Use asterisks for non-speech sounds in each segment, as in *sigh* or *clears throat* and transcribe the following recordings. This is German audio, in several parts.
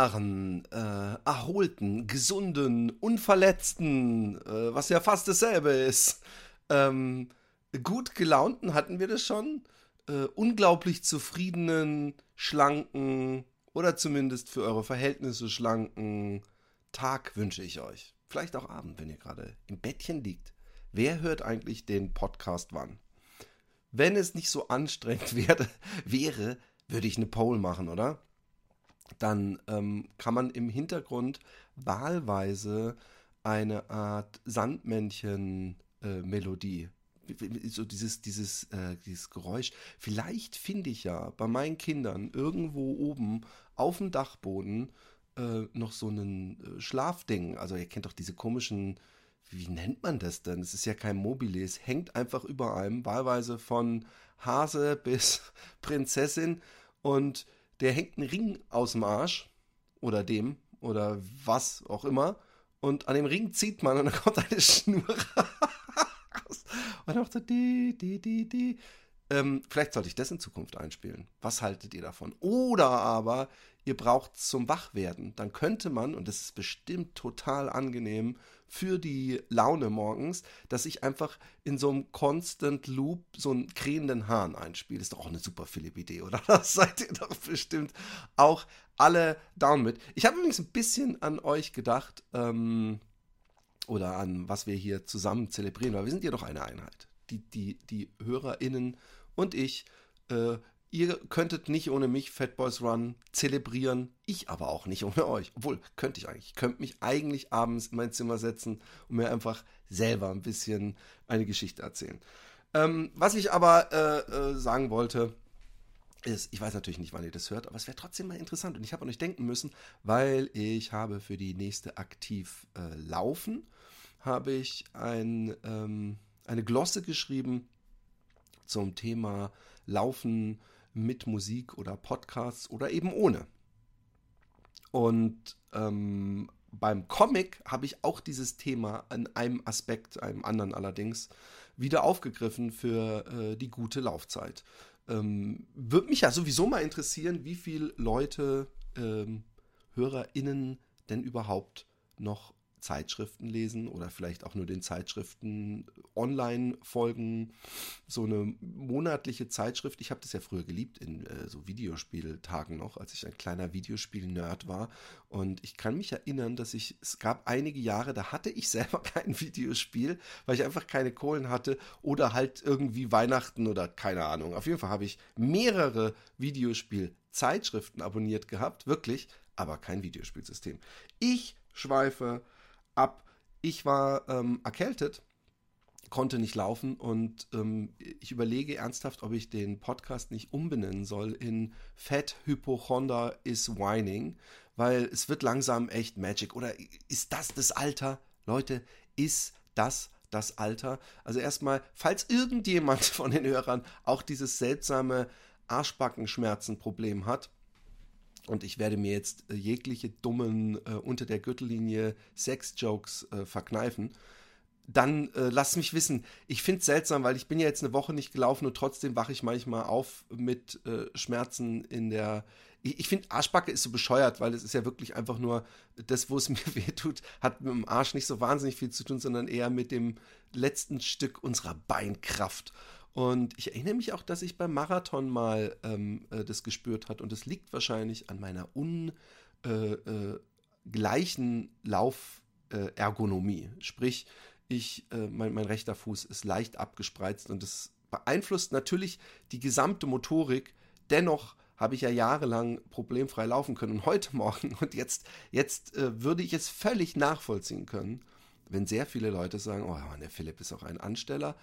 Wunderbaren, äh, erholten, gesunden, unverletzten, äh, was ja fast dasselbe ist, ähm, gut gelaunten, hatten wir das schon, äh, unglaublich zufriedenen, schlanken oder zumindest für eure Verhältnisse schlanken Tag wünsche ich euch. Vielleicht auch Abend, wenn ihr gerade im Bettchen liegt. Wer hört eigentlich den Podcast wann? Wenn es nicht so anstrengend *laughs* wäre, wäre würde ich eine Poll machen, oder? Dann ähm, kann man im Hintergrund wahlweise eine Art Sandmännchen-Melodie äh, so dieses, dieses, äh, dieses Geräusch. Vielleicht finde ich ja bei meinen Kindern irgendwo oben auf dem Dachboden äh, noch so einen äh, Schlafding. Also ihr kennt doch diese komischen, wie nennt man das denn? Es ist ja kein Mobile, es hängt einfach über einem, wahlweise von Hase *laughs* bis Prinzessin und der hängt einen Ring aus dem Arsch oder dem oder was auch immer und an dem Ring zieht man und dann *laughs* kommt eine Schnur raus und dann macht so die, die, die, die. Ähm, vielleicht sollte ich das in Zukunft einspielen. Was haltet ihr davon? Oder aber ihr braucht zum Wachwerden. Dann könnte man, und das ist bestimmt total angenehm für die Laune morgens, dass ich einfach in so einem Constant Loop so einen krähenden Hahn einspiele. Ist doch auch eine super Philipp-Idee, oder? *laughs* Das seid ihr doch bestimmt auch alle down mit. Ich habe übrigens ein bisschen an euch gedacht, ähm, oder an was wir hier zusammen zelebrieren, weil wir sind ja doch eine Einheit. Die, die, die HörerInnen und ich. Äh, ihr könntet nicht ohne mich Fat Boys Run zelebrieren, ich aber auch nicht ohne euch. Obwohl, könnte ich eigentlich. Ich könnte mich eigentlich abends in mein Zimmer setzen und mir einfach selber ein bisschen eine Geschichte erzählen. Ähm, was ich aber äh, äh, sagen wollte, ist, ich weiß natürlich nicht, wann ihr das hört, aber es wäre trotzdem mal interessant. Und ich habe an euch denken müssen, weil ich habe für die nächste aktiv äh, laufen, habe ich ein, ähm, eine Glosse geschrieben zum Thema Laufen mit Musik oder Podcasts oder eben ohne. Und ähm, beim Comic habe ich auch dieses Thema in einem Aspekt, einem anderen allerdings, wieder aufgegriffen für äh, die gute Laufzeit. Ähm, Würde mich ja sowieso mal interessieren, wie viele Leute, ähm, HörerInnen denn überhaupt noch Zeitschriften lesen oder vielleicht auch nur den Zeitschriften online folgen. So eine monatliche Zeitschrift. Ich habe das ja früher geliebt in äh, so Videospieltagen noch, als ich ein kleiner Videospiel-Nerd war. Und ich kann mich erinnern, dass ich, es gab einige Jahre, da hatte ich *laughs* selber kein Videospiel, weil ich einfach keine Kohlen hatte oder halt irgendwie Weihnachten oder keine Ahnung. Auf jeden Fall habe ich mehrere Videospiel-Zeitschriften abonniert gehabt, wirklich, aber kein Videospielsystem. Ich schweife ab. Ich war ähm, erkältet, konnte nicht laufen und ähm, ich überlege ernsthaft, ob ich den Podcast nicht umbenennen soll in Fat Hypochonder is Whining, weil es wird langsam echt Magic. Oder ist das das Alter? Leute, ist das das Alter? Also erstmal, falls irgendjemand *laughs* von den Hörern auch dieses seltsame Arschbackenschmerzenproblem hat, und ich werde mir jetzt äh, jegliche dummen äh, unter der Gürtellinie Sex-Jokes äh, verkneifen. Dann äh, lasst mich wissen. Ich finde es seltsam, weil ich bin ja jetzt eine Woche nicht gelaufen und trotzdem wache ich manchmal auf mit äh, Schmerzen in der. Ich, ich finde Arschbacke ist so bescheuert, weil es ist ja wirklich einfach nur das, wo es *laughs* mir wehtut, hat mit dem Arsch nicht so wahnsinnig viel zu tun, sondern eher mit dem letzten Stück unserer Beinkraft. Und ich erinnere mich auch, dass ich beim Marathon mal ähm, äh, das gespürt hat. Und es liegt wahrscheinlich an meiner ungleichen äh, äh, Laufergonomie. Sprich, ich, mein, mein rechter Fuß ist leicht abgespreizt und das beeinflusst natürlich die gesamte Motorik. Dennoch habe ich ja jahrelang problemfrei laufen können. Und heute Morgen und jetzt, jetzt äh, würde ich es völlig nachvollziehen können, wenn sehr viele Leute sagen, oh der Philipp ist auch ein Ansteller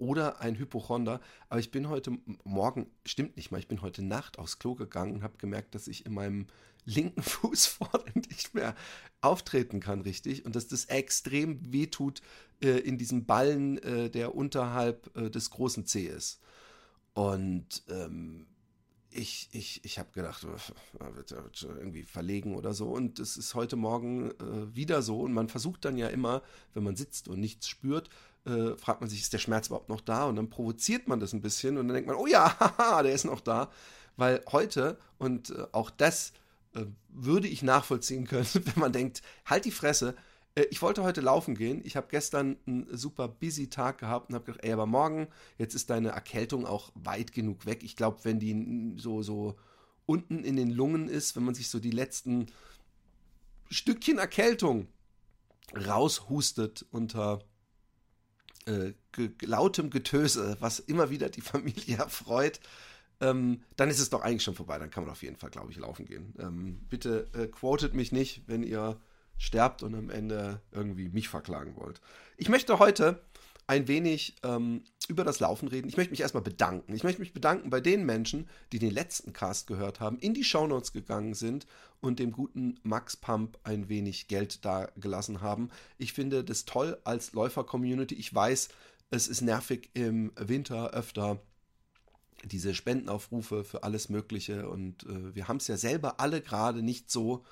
oder ein Hypochonder. Aber ich bin heute Morgen, stimmt nicht mal, ich bin heute Nacht aufs Klo gegangen und habe gemerkt, dass ich in meinem *laughs* linken Fuß vorne nicht mehr auftreten kann, richtig. Und dass das extrem wehtut äh, in diesem Ballen, äh, der unterhalb äh, des großen C ist. Und ähm, ich, ich, ich habe gedacht, oh, wird irgendwie verlegen oder so. Und es ist heute Morgen äh, wieder so. Und man versucht dann ja immer, wenn man sitzt und nichts spürt, äh, fragt man sich, ist der Schmerz überhaupt noch da? Und dann provoziert man das ein bisschen und dann denkt man, oh ja, *laughs* haha, der ist noch da. Weil heute, und äh, auch das äh, würde ich nachvollziehen können, *laughs* wenn man denkt, halt die Fresse, äh, ich wollte heute laufen gehen. Ich habe gestern einen super busy Tag gehabt und habe gedacht, ey, aber morgen, jetzt ist deine Erkältung auch weit genug weg. Ich glaube, wenn die so, so unten in den Lungen ist, wenn man sich so die letzten Stückchen Erkältung raushustet unter äh, lautem Getöse, was immer wieder die *laughs* Familie erfreut, ähm, dann ist es doch eigentlich schon vorbei. Dann kann man auf jeden Fall, glaube ich, laufen gehen. Ähm, bitte äh, quotet mich nicht, wenn ihr sterbt und am Ende irgendwie mich verklagen wollt. Ich möchte heute ein wenig ähm, über das Laufen reden. Ich möchte mich erstmal bedanken. Ich möchte mich bedanken bei den Menschen, die den letzten Cast gehört haben, in die Shownotes gegangen sind und dem guten Max Pump ein wenig Geld da gelassen haben. Ich finde das toll als Läufer-Community. Ich weiß, es ist nervig im Winter öfter diese Spendenaufrufe für alles Mögliche und äh, wir haben es ja selber alle gerade nicht so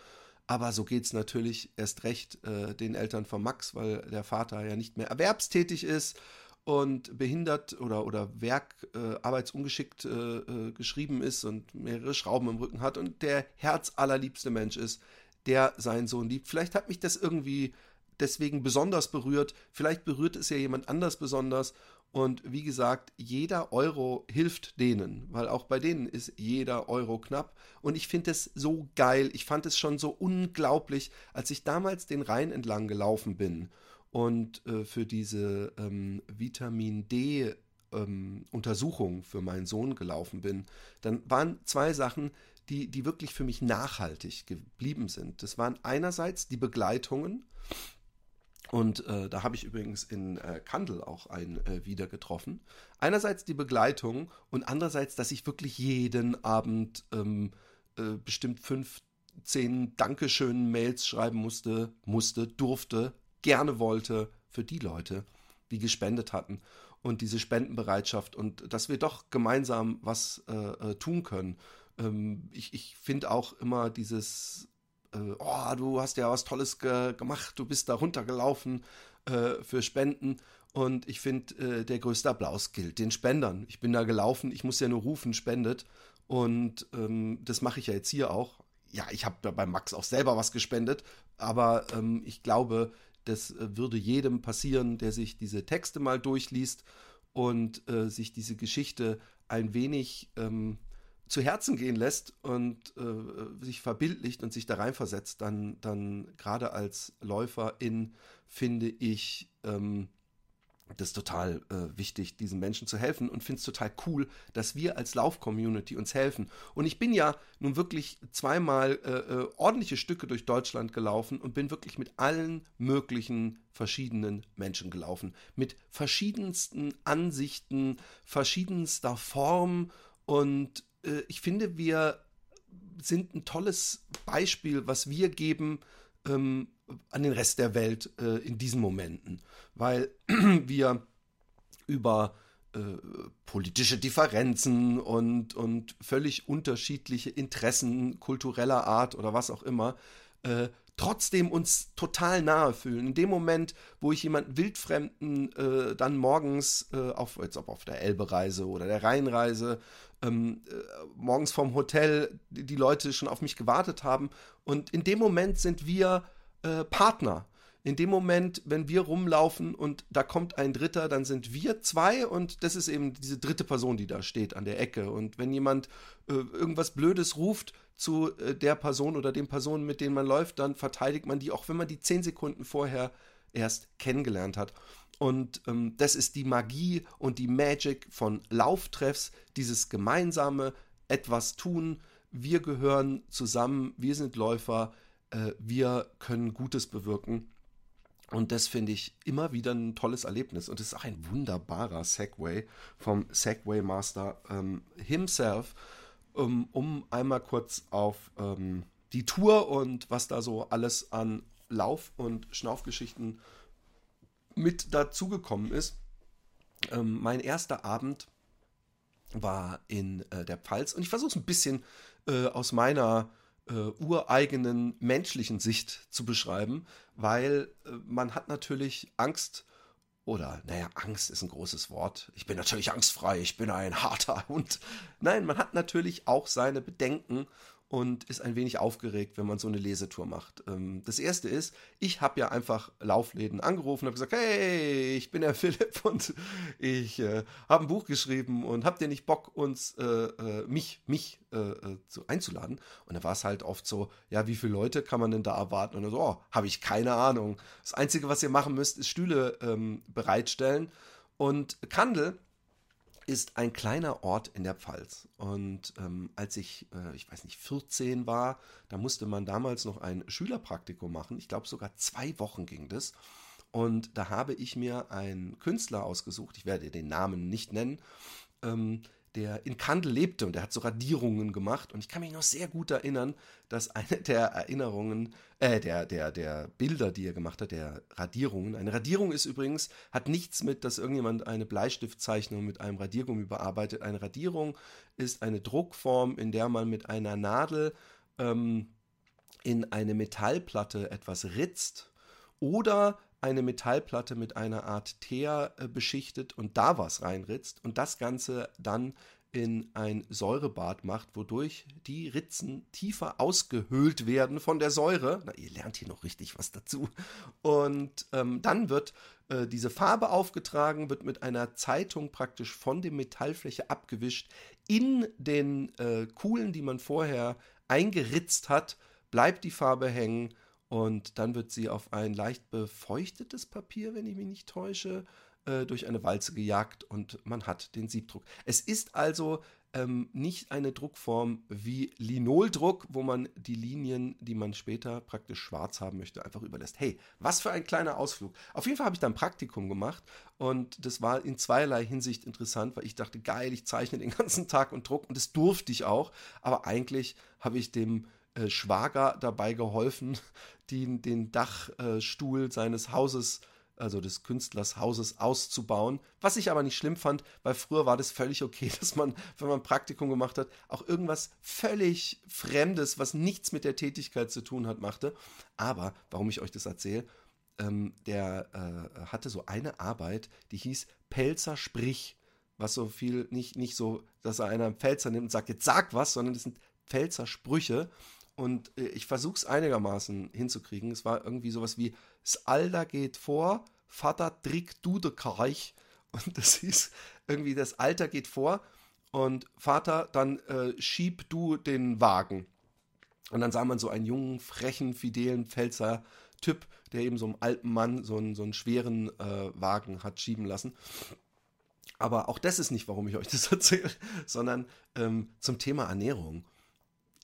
aber so geht es natürlich erst recht äh, den Eltern von Max, weil der Vater ja nicht mehr erwerbstätig ist und behindert oder, oder Werk äh, arbeitsungeschickt äh, äh, geschrieben ist und mehrere Schrauben im Rücken hat und der herzallerliebste Mensch ist, der seinen Sohn liebt. Vielleicht hat mich das irgendwie deswegen besonders berührt. Vielleicht berührt es ja jemand anders besonders. Und wie gesagt, jeder Euro hilft denen, weil auch bei denen ist jeder Euro knapp. Und ich finde es so geil. Ich fand es schon so unglaublich, als ich damals den Rhein entlang gelaufen bin und äh, für diese ähm, Vitamin D ähm, Untersuchung für meinen Sohn gelaufen bin. Dann waren zwei Sachen, die, die wirklich für mich nachhaltig geblieben sind. Das waren einerseits die Begleitungen und äh, da habe ich übrigens in äh, Kandel auch einen äh, wieder getroffen. Einerseits die Begleitung und andererseits, dass ich wirklich jeden Abend ähm, äh, bestimmt fünf, zehn Dankeschön-Mails schreiben musste, musste, durfte, gerne wollte für die Leute, die gespendet hatten. Und diese Spendenbereitschaft und dass wir doch gemeinsam was äh, äh, tun können. Ähm, ich ich finde auch immer dieses äh, oh, du hast ja was Tolles ge gemacht, du bist da runtergelaufen äh, für Spenden. Und ich finde, äh, der größte Applaus gilt den Spendern. Ich bin da gelaufen, ich muss ja nur rufen, spendet. Und ähm, das mache ich ja jetzt hier auch. Ja, ich habe bei Max auch selber was gespendet, aber ähm, ich glaube, das äh, würde jedem passieren, der sich diese Texte mal durchliest und äh, sich diese Geschichte ein wenig ähm, zu Herzen gehen lässt und äh, sich verbildlicht und sich da reinversetzt, dann, dann gerade als Läuferin finde ich ähm, das total äh, wichtig, diesen Menschen zu helfen und finde es total cool, dass wir als Lauf-Community uns helfen. Und ich bin ja nun wirklich zweimal äh, äh ordentliche Stücke durch Deutschland gelaufen und bin wirklich mit allen möglichen verschiedenen Menschen gelaufen. Mit verschiedensten Ansichten, verschiedenster Form und äh, ich finde, wir sind ein tolles Beispiel, was wir geben ähm, an den Rest der Welt äh, in diesen Momenten, weil *clears throat* wir über äh, politische Differenzen und, und völlig unterschiedliche Interessen kultureller Art oder was auch immer äh, trotzdem uns total nahe fühlen. In dem Moment, wo ich jemanden Wildfremden äh, dann morgens äh, auf, jetzt ob auf der Elbe-Reise oder der Rheinreise, ähm, äh, morgens vom Hotel die, die, Leute schon auf mich gewartet haben. Und in dem Moment sind wir äh, Partner. In dem Moment, wenn wir rumlaufen und da kommt ein Dritter, dann sind wir zwei und das ist eben diese dritte Person, die da steht an der Ecke. Und wenn jemand äh, irgendwas Blödes ruft, zu äh, der Person oder den Personen, mit denen man läuft, dann verteidigt man die, auch wenn man die zehn Sekunden vorher erst kennengelernt hat. Und ähm, das ist die Magie und die Magic von Lauftreffs, dieses gemeinsame etwas tun. Wir gehören zusammen, wir sind Läufer, äh, wir können Gutes bewirken. Und das finde ich immer wieder ein tolles Erlebnis. Und es ist auch ein wunderbarer Segway vom Segway Master ähm, himself, um, um, einmal kurz auf ähm, die Tour und was da so alles an Lauf- und Schnaufgeschichten mit dazugekommen ist. Ähm, mein erster Abend war in äh, der Pfalz und ich versuche es ein bisschen äh, aus meiner äh, ureigenen menschlichen Sicht zu beschreiben, weil äh, man hat natürlich Angst oder, naja, Angst ist ein großes Wort. Ich bin natürlich angstfrei, ich bin ein harter Hund. Nein, man hat natürlich auch seine Bedenken und ist ein wenig aufgeregt, wenn man so eine Lesetour macht. Ähm, das erste ist, ich habe ja einfach Laufläden angerufen, habe gesagt, hey, ich bin der *laughs* Philipp und ich äh, habe ein Buch geschrieben und habt ihr nicht Bock, uns, äh, äh mich, mich äh, äh, zu, einzuladen? Und da war es halt oft so, ja, wie viele Leute kann man denn da erwarten? Und so, oh, habe ich keine Ahnung. Das Einzige, was ihr machen müsst, ist Stühle ähm, bereitstellen. Und Kandel ist ein kleiner Ort in der Pfalz. Und ähm, als ich, äh, ich weiß nicht, 14 war, da musste man damals noch ein Schülerpraktikum machen. Ich glaube, sogar zwei Wochen ging das. Und da habe ich mir einen Künstler ausgesucht, ich werde den Namen nicht nennen, ähm, der in Kandel lebte und der hat so Radierungen gemacht. Und ich kann mich noch sehr gut erinnern, dass eine *laughs* der Erinnerungen, äh, der, der, der Bilder, die er gemacht hat, der Radierungen. Eine Radierung ist übrigens, hat nichts mit, dass irgendjemand eine Bleistiftzeichnung mit einem Radiergummi bearbeitet. Eine Radierung ist eine Druckform, in der man mit einer Nadel ähm, in eine Metallplatte etwas ritzt oder eine Metallplatte mit einer Art Teer äh, beschichtet und da was reinritzt und das Ganze dann in ein Säurebad macht, wodurch die Ritzen tiefer ausgehöhlt werden von der Säure. Na, ihr lernt hier noch richtig was dazu. Und ähm, dann wird äh, diese Farbe aufgetragen, wird mit einer Zeitung praktisch von der Metallfläche abgewischt. In den äh, Kuhlen, die man vorher eingeritzt hat, bleibt die Farbe hängen und dann wird sie auf ein leicht befeuchtetes Papier, wenn ich mich nicht täusche, äh, durch eine Walze gejagt und man hat den Siebdruck. Es ist also ähm, nicht eine Druckform wie Linoldruck, wo man die Linien, die man später praktisch schwarz haben möchte, einfach überlässt. Hey, was für ein kleiner Ausflug. Auf jeden Fall habe ich dann Praktikum gemacht und das war in zweierlei Hinsicht interessant, weil ich dachte, geil, ich zeichne den *laughs* ganzen Tag und druck und das durfte ich auch, aber eigentlich habe ich dem äh, Schwager dabei geholfen, *laughs* den, den Dachstuhl seines Hauses, also des Künstlers Hauses, auszubauen. Was ich aber nicht schlimm fand, weil früher war das völlig okay, *laughs* dass man, wenn man Praktikum gemacht hat, auch irgendwas völlig Fremdes, was nichts mit der Tätigkeit zu tun hat, machte. Aber, warum ich euch das erzähle, ähm, der äh, hatte so eine Arbeit, die hieß Pelzer Sprich was so viel, nicht, nicht so, dass er einer Pfälzer nimmt und sagt, jetzt sag was, sondern das sind Pfälzer Sprüche. Und äh, ich versuche es einigermaßen hinzukriegen. Es war irgendwie sowas wie, das Alter geht vor, Vater trick du de Karch. *laughs* Und das hieß irgendwie, das Alter geht vor und Vater, dann äh, schieb du den Wagen. Und dann sah man so einen jungen, frechen, fidelen Pfälzer Typ, der eben so einem alten Mann so einen, so einen schweren äh, Wagen hat schieben lassen. Aber auch das ist nicht, warum ich euch das *laughs* erzähle, sondern ähm, zum Thema Ernährung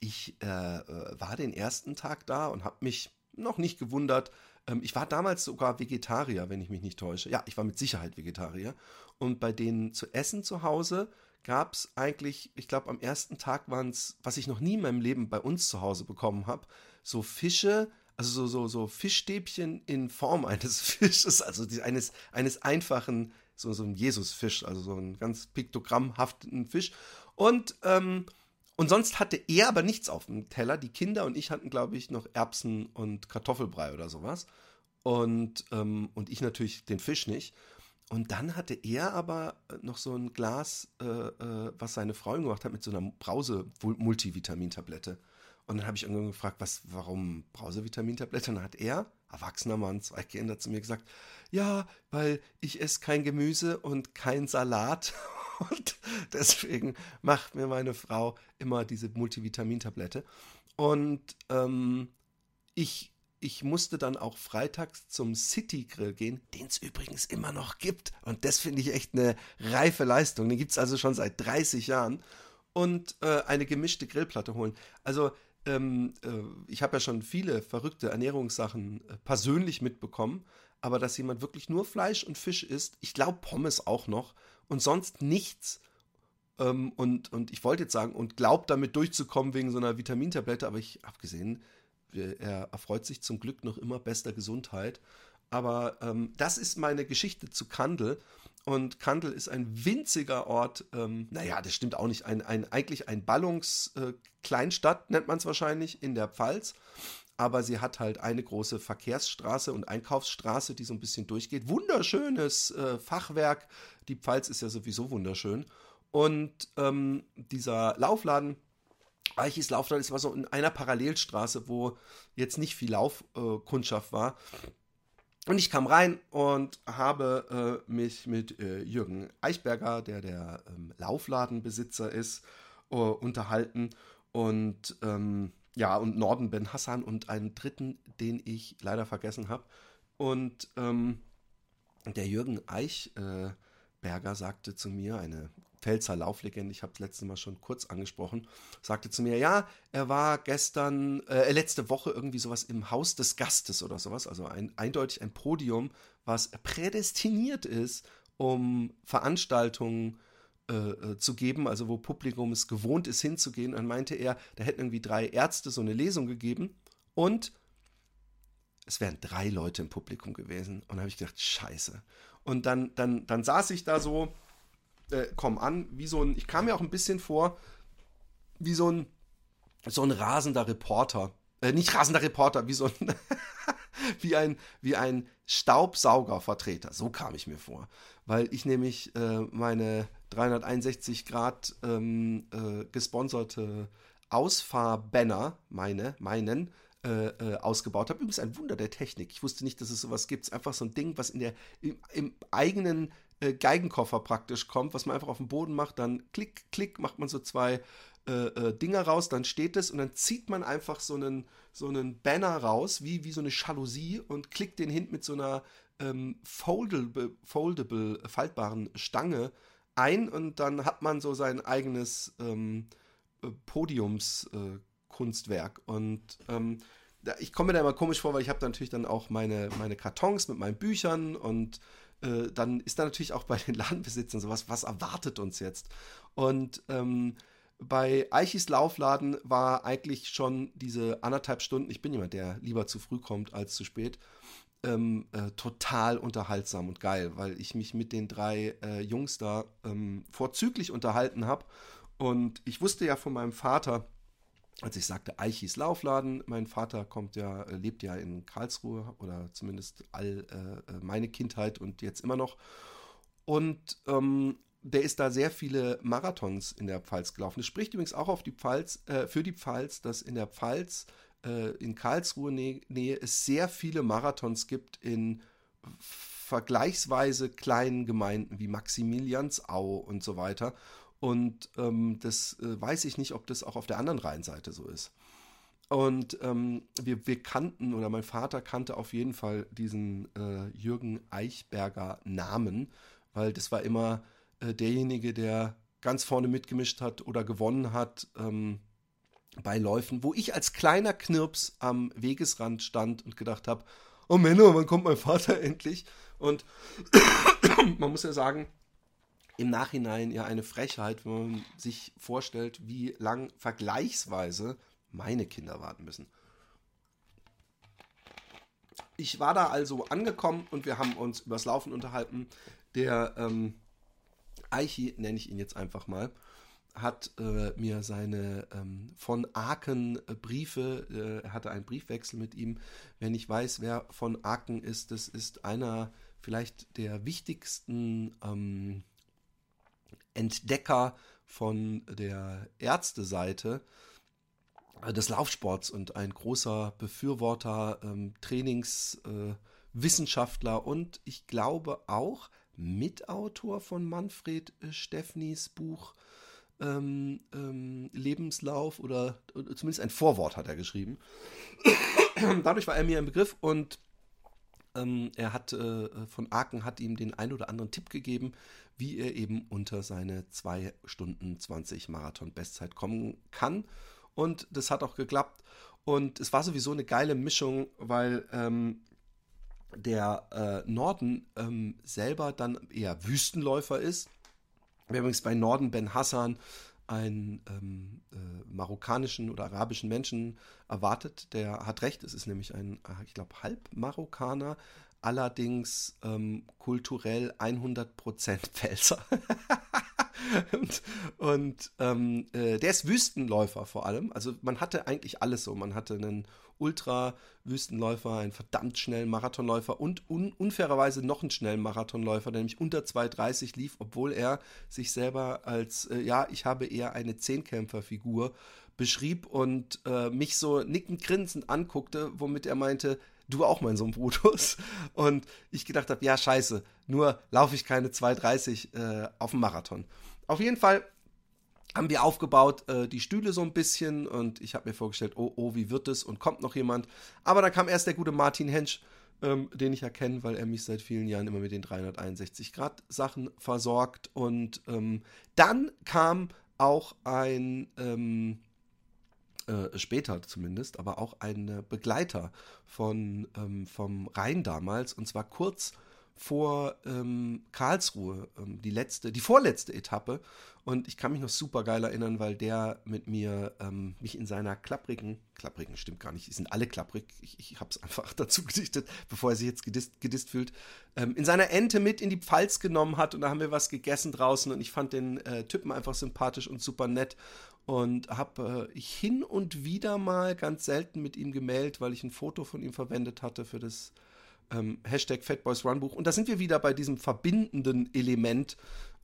ich äh, äh, war den ersten Tag da und habe mich noch nicht gewundert. Ähm, ich war damals sogar Vegetarier, wenn ich mich nicht täusche. Ja, ich war mit Sicherheit Vegetarier. Und bei denen zu essen zu Hause gab es eigentlich, ich glaube, am ersten Tag waren es, was ich noch nie in meinem Leben bei uns zu Hause bekommen habe, so Fische, also so, so, so Fischstäbchen in Form *laughs* eines Fisches, also die, eines, eines einfachen, so, so ein Jesusfisch, also so einen ganz piktogrammhaften Fisch. Und ähm, und sonst hatte er aber nichts auf dem Teller. Die Kinder und ich hatten, glaube ich, noch Erbsen und Kartoffelbrei oder sowas. Und, ähm, und ich natürlich den Fisch nicht. Und dann hatte er aber noch so ein Glas, äh, äh, was seine Frau gemacht hat, mit so einer Brause-Multivitamintablette. Und dann habe ich irgendwann gefragt, was, warum Brausevitamintablette? Und dann hat er, erwachsener Mann, zwei Kinder, zu mir gesagt, ja, weil ich esse kein Gemüse und kein Salat *laughs* Und deswegen macht mir meine Frau immer diese Multivitamintablette. Und ähm, ich, ich musste dann auch freitags zum City Grill gehen, den es übrigens immer noch gibt. Und das finde ich echt eine reife Leistung. Den gibt es also schon seit 30 Jahren. Und äh, eine gemischte Grillplatte holen. Also ähm, äh, ich habe ja schon viele verrückte Ernährungssachen äh, persönlich mitbekommen. aber dass jemand wirklich nur Fleisch und Fisch isst, ich glaube Pommes auch noch und sonst nichts. Ähm, und, und ich wollte jetzt sagen, und glaubt damit durchzukommen wegen so einer Vitamintablette, aber ich habe gesehen, er erfreut sich zum Glück noch immer bester Gesundheit. Aber ähm, das ist meine Geschichte zu Kandel. Und Kandel ist ein winziger Ort, ähm, naja, das stimmt auch nicht, ein, ein, eigentlich ein Ballungskleinstadt, äh, nennt man es wahrscheinlich, in der Pfalz. Aber sie hat halt eine große Verkehrsstraße und Einkaufsstraße, die so ein bisschen durchgeht. Wunderschönes äh, Fachwerk. Die Pfalz ist ja sowieso wunderschön. Und ähm, dieser Laufladen, Eichis Laufladen, ist war so in einer Parallelstraße, wo jetzt nicht viel Laufkundschaft äh, war. Und ich kam rein und habe äh, mich mit äh, Jürgen Eichberger, der der ähm, Laufladenbesitzer ist, äh, unterhalten. Und ähm, ja, und Norden Ben Hassan und einen dritten, den ich leider vergessen habe. Und ähm, der Jürgen Eichberger sagte zu mir, eine Pfälzer Lauflegende, ich habe es letzte Mal schon kurz angesprochen, sagte zu mir, ja, er war gestern, äh, letzte Woche irgendwie sowas im Haus des Gastes oder sowas, also ein, eindeutig ein Podium, was prädestiniert ist, um Veranstaltungen äh, äh, zu geben, also wo Publikum es gewohnt ist hinzugehen. Dann meinte er, da hätten irgendwie drei Ärzte so eine Lesung gegeben und es wären drei Leute im Publikum gewesen. Und habe ich gedacht, scheiße. Und dann, dann, dann saß ich da so äh, kommen an, wie so ein, ich kam mir auch ein bisschen vor, wie so ein, so ein rasender Reporter. Äh, nicht rasender Reporter, wie so ein, *laughs* wie ein, wie ein Staubsaugervertreter. So kam ich mir vor. Weil ich nämlich äh, meine 361 Grad ähm, äh, gesponserte Ausfahrbanner, meine, meinen, äh, äh, ausgebaut habe. Übrigens ein Wunder der Technik. Ich wusste nicht, dass es sowas gibt. Es ist einfach so ein Ding, was in der, im, im eigenen äh, Geigenkoffer praktisch kommt, was man einfach auf den Boden macht, dann klick, klick, macht man so zwei äh, äh, Dinger raus, dann steht es und dann zieht man einfach so einen, so einen Banner raus, wie, wie so eine Jalousie und klickt den hinten mit so einer ähm, foldable, foldable, faltbaren Stange ein und dann hat man so sein eigenes ähm, äh, Podiumskunstwerk. Äh, und ähm, ich komme mir da immer komisch vor, weil ich habe natürlich dann auch meine, meine Kartons mit meinen Büchern und äh, dann ist da natürlich auch bei den *laughs* Ladenbesitzern sowas, was erwartet uns jetzt? Und ähm, bei Eichis Laufladen war eigentlich schon diese anderthalb Stunden, ich bin jemand, der lieber zu früh kommt als zu spät, ähm, äh, total unterhaltsam und geil, weil ich mich mit den drei äh, Jungs da ähm, vorzüglich unterhalten habe. Und ich wusste ja von meinem Vater, als ich sagte Eichis Laufladen, mein Vater kommt ja, äh, lebt ja in Karlsruhe oder zumindest all äh, äh, meine Kindheit und jetzt immer noch. Und ähm, der ist da sehr viele Marathons in der Pfalz gelaufen. Das spricht übrigens auch auf die Pfalz, äh, für die Pfalz, dass in der Pfalz äh, in Karlsruhe Nähe, Nähe es sehr viele Marathons gibt in vergleichsweise kleinen Gemeinden wie Maximiliansau und so weiter. Und ähm, das äh, weiß ich nicht, ob das auch auf der anderen Rheinseite so ist. Und ähm, wir, wir, kannten, oder mein Vater kannte auf jeden Fall diesen äh, Jürgen Eichberger Namen, weil das war immer äh, derjenige, der ganz vorne mitgemischt hat oder gewonnen hat ähm, bei Läufen, wo ich als kleiner Knirps am Wegesrand stand und gedacht habe, oh Männer, wann kommt mein Vater *laughs* endlich? Und *coughs* man muss ja sagen, im Nachhinein ja eine Frechheit, wenn man sich vorstellt, wie lang vergleichsweise meine Kinder warten müssen. Ich war da also angekommen und wir haben uns übers Laufen unterhalten. Der ähm, Eichi, nenne ich ihn jetzt einfach mal, hat äh, mir seine ähm, von Aken äh, Briefe, äh, er hatte einen Briefwechsel mit ihm. Wenn ich weiß, wer von Aken ist, das ist einer vielleicht der wichtigsten ähm, Entdecker von der Ärzteseite äh, des Laufsports und ein großer Befürworter, ähm, Trainingswissenschaftler äh, und ich glaube auch Mitautor von Manfred äh, Steffnis Buch ähm, ähm, Lebenslauf oder, oder zumindest ein Vorwort hat er geschrieben. *coughs* Dadurch war er mir ein Begriff und ähm, er hat äh, von Aken hat ihm den ein oder anderen Tipp gegeben, wie er eben unter seine 2 Stunden 20 Marathon Bestzeit kommen kann. Und das hat auch geklappt. Und es war sowieso eine geile Mischung, weil ähm, der äh, Norden ähm, selber dann eher Wüstenläufer ist. Übrigens bei Norden Ben Hassan einen ähm, äh, marokkanischen oder arabischen Menschen erwartet. Der hat recht, es ist nämlich ein, äh, ich glaube, Halb-Marokkaner, allerdings ähm, kulturell 100% Pfälzer. *laughs* und, und ähm, äh, der ist Wüstenläufer vor allem. Also man hatte eigentlich alles so. Man hatte einen Ultra-Wüstenläufer, einen verdammt schnellen Marathonläufer und un unfairerweise noch einen schnellen Marathonläufer, der nämlich unter 2,30 lief, obwohl er sich selber als, äh, ja, ich habe eher eine Zehnkämpferfigur beschrieb und äh, mich so nickend grinsend anguckte, womit er meinte, du auch mein Sohn Brutus. *laughs* Und ich gedacht habe, ja, scheiße, nur laufe ich keine 2,30 äh, auf dem Marathon. Auf jeden Fall haben wir aufgebaut, äh, die Stühle so ein bisschen und ich habe mir vorgestellt, oh, oh, wie wird es und kommt noch jemand. Aber dann kam erst der gute Martin Hensch, ähm, den ich erkenne, weil er mich seit vielen Jahren immer mit den 361 Grad Sachen versorgt. Und ähm, dann kam auch ein, ähm, äh, später zumindest, aber auch ein Begleiter von, ähm, vom Rhein damals und zwar kurz vor ähm, Karlsruhe, ähm, die letzte, die vorletzte Etappe. Und ich kann mich noch super geil erinnern, weil der mit mir ähm, mich in seiner klapprigen, klapprigen stimmt gar nicht, die sind alle klapprig, ich, ich habe es *laughs* einfach dazu gedichtet, bevor er sich jetzt gedisst, gedisst fühlt, ähm, in seiner Ente mit in die Pfalz genommen hat und da haben wir was gegessen draußen und ich fand den äh, Typen einfach sympathisch und super nett und habe äh, hin und wieder mal ganz selten mit ihm gemeldet, weil ich ein Foto von ihm verwendet hatte für das ähm, Hashtag Fatboys Run Buch. Und da sind wir wieder bei diesem verbindenden Element.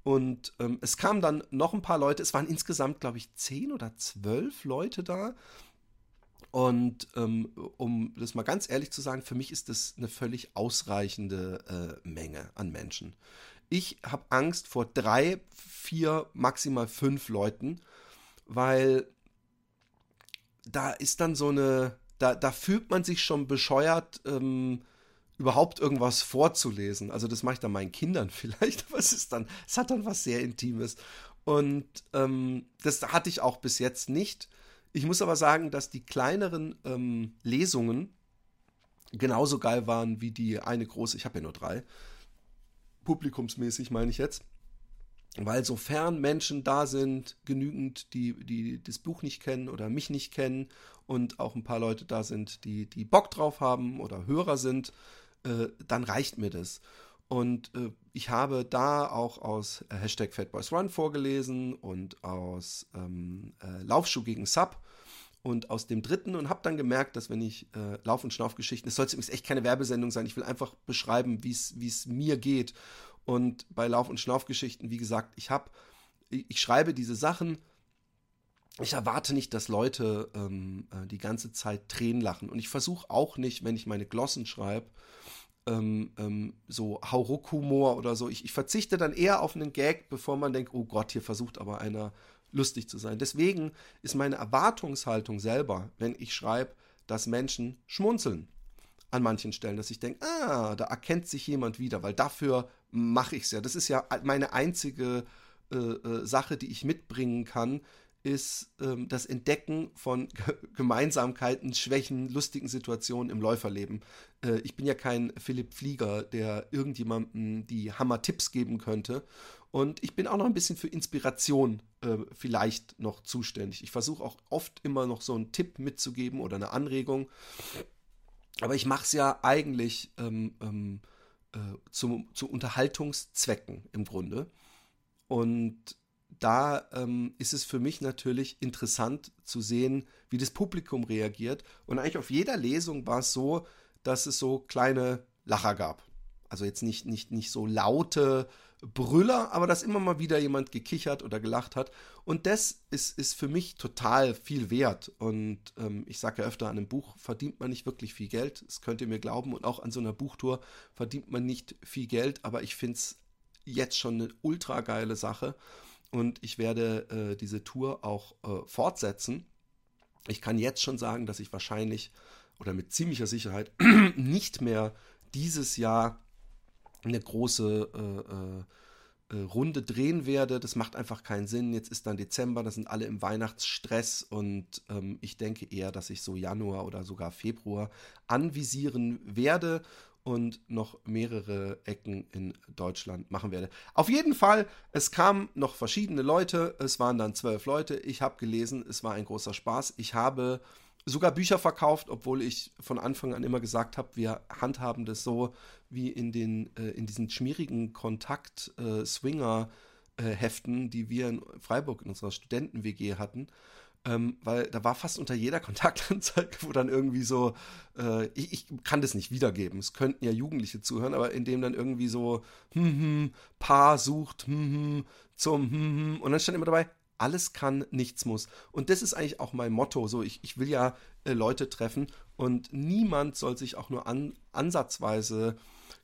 Und ähm, es kamen dann noch ein paar Leute. Es waren insgesamt, glaube ich, zehn oder zwölf Leute da. Und ähm, um das mal ganz ehrlich zu sagen, für mich ist das eine völlig ausreichende äh, Menge an Menschen. Ich habe Angst vor drei, vier, maximal fünf Leuten, weil da ist dann so eine, da, da fühlt man sich schon bescheuert, ähm, überhaupt irgendwas vorzulesen. Also das mache ich dann meinen Kindern *laughs* vielleicht, aber es ist dann, es hat dann was sehr Intimes. Und ähm, das hatte ich auch bis jetzt nicht. Ich muss aber sagen, dass die kleineren ähm, Lesungen genauso geil waren wie die eine große, ich habe ja nur drei, publikumsmäßig meine ich jetzt. Weil sofern Menschen da sind, genügend, die, die das Buch nicht kennen oder mich nicht kennen und auch ein paar Leute da sind, die, die Bock drauf haben oder Hörer sind, äh, dann reicht mir das. Und äh, ich habe da auch aus äh, Hashtag FatBoysRun vorgelesen und aus ähm, äh, Laufschuh gegen Sub und aus dem dritten und habe dann gemerkt, dass wenn ich äh, Lauf- und Schnaufgeschichten, es soll übrigens echt keine Werbesendung sein, ich will einfach beschreiben, wie es mir geht. Und bei Lauf- und Schnaufgeschichten, wie gesagt, ich habe, ich schreibe diese Sachen, ich erwarte nicht, dass Leute ähm, äh, die ganze Zeit Tränen lachen. Und ich versuche auch nicht, wenn ich meine Glossen schreibe, ähm, ähm, so Hauruck-Humor oder so. Ich, ich, verzichte dann eher auf einen Gag, bevor man denkt, oh Gott, hier versucht aber einer lustig zu sein. Deswegen ist meine Erwartungshaltung selber, wenn ich schreibe, dass Menschen schmunzeln an manchen Stellen, dass ich denke, ah, da erkennt sich jemand wieder, weil dafür mache ich es ja. Das ist ja meine einzige äh, äh, Sache, die ich mitbringen kann, ist ähm, das Entdecken von Gemeinsamkeiten, Schwächen, lustigen Situationen im Läuferleben. Äh, ich bin ja kein Philipp Flieger, der irgendjemandem die Hammer-Tipps geben könnte. Und ich bin auch noch ein bisschen für Inspiration äh, vielleicht noch zuständig. Ich versuche auch oft immer noch so einen Tipp mitzugeben oder eine Anregung. Aber ich mache es ja eigentlich ähm, ähm, äh, zu, zu Unterhaltungszwecken im Grunde. Und da ähm, ist es für mich natürlich interessant zu sehen, wie das Publikum reagiert. Und eigentlich auf jeder Lesung war es so, dass es so kleine Lacher gab. Also jetzt nicht, nicht, nicht so laute Brüller, aber dass immer mal wieder jemand gekichert oder gelacht hat. Und das ist, ist für mich total viel wert. Und ähm, ich sage ja öfter, an einem Buch verdient man nicht wirklich viel Geld. Das könnt ihr mir glauben. Und auch an so einer Buchtour verdient man nicht viel Geld. Aber ich finde es jetzt schon eine ultra geile Sache und ich werde äh, diese Tour auch äh, fortsetzen. Ich kann jetzt schon sagen, dass ich wahrscheinlich oder mit ziemlicher Sicherheit *clears throat* nicht mehr dieses Jahr eine große äh, äh, äh, Runde drehen werde. Das macht einfach keinen Sinn. Jetzt ist dann Dezember, da sind alle im Weihnachtsstress und ähm, ich denke eher, dass ich so Januar oder sogar Februar anvisieren werde und noch mehrere Ecken in Deutschland machen werde. Auf jeden Fall, es kamen noch verschiedene Leute, es waren dann zwölf Leute, ich habe gelesen, es war ein großer Spaß. Ich habe sogar Bücher verkauft, obwohl ich von Anfang an immer gesagt habe, wir handhaben das so wie in, den, äh, in diesen schmierigen Kontakt-Swinger-Heften, äh, die wir in Freiburg in unserer Studenten-WG hatten ähm, weil da war fast unter jeder *laughs* Kontaktanzeige, wo dann irgendwie so, äh, ich, ich, kann das nicht wiedergeben, es könnten ja Jugendliche zuhören, aber in dem dann irgendwie so, hm, hm, Paar sucht, hm, hm, zum, hm, hm, und dann stand immer dabei, alles kann, nichts muss. Und das ist eigentlich auch mein Motto. So, ich, ich will ja äh, Leute treffen und niemand soll sich auch nur an, ansatzweise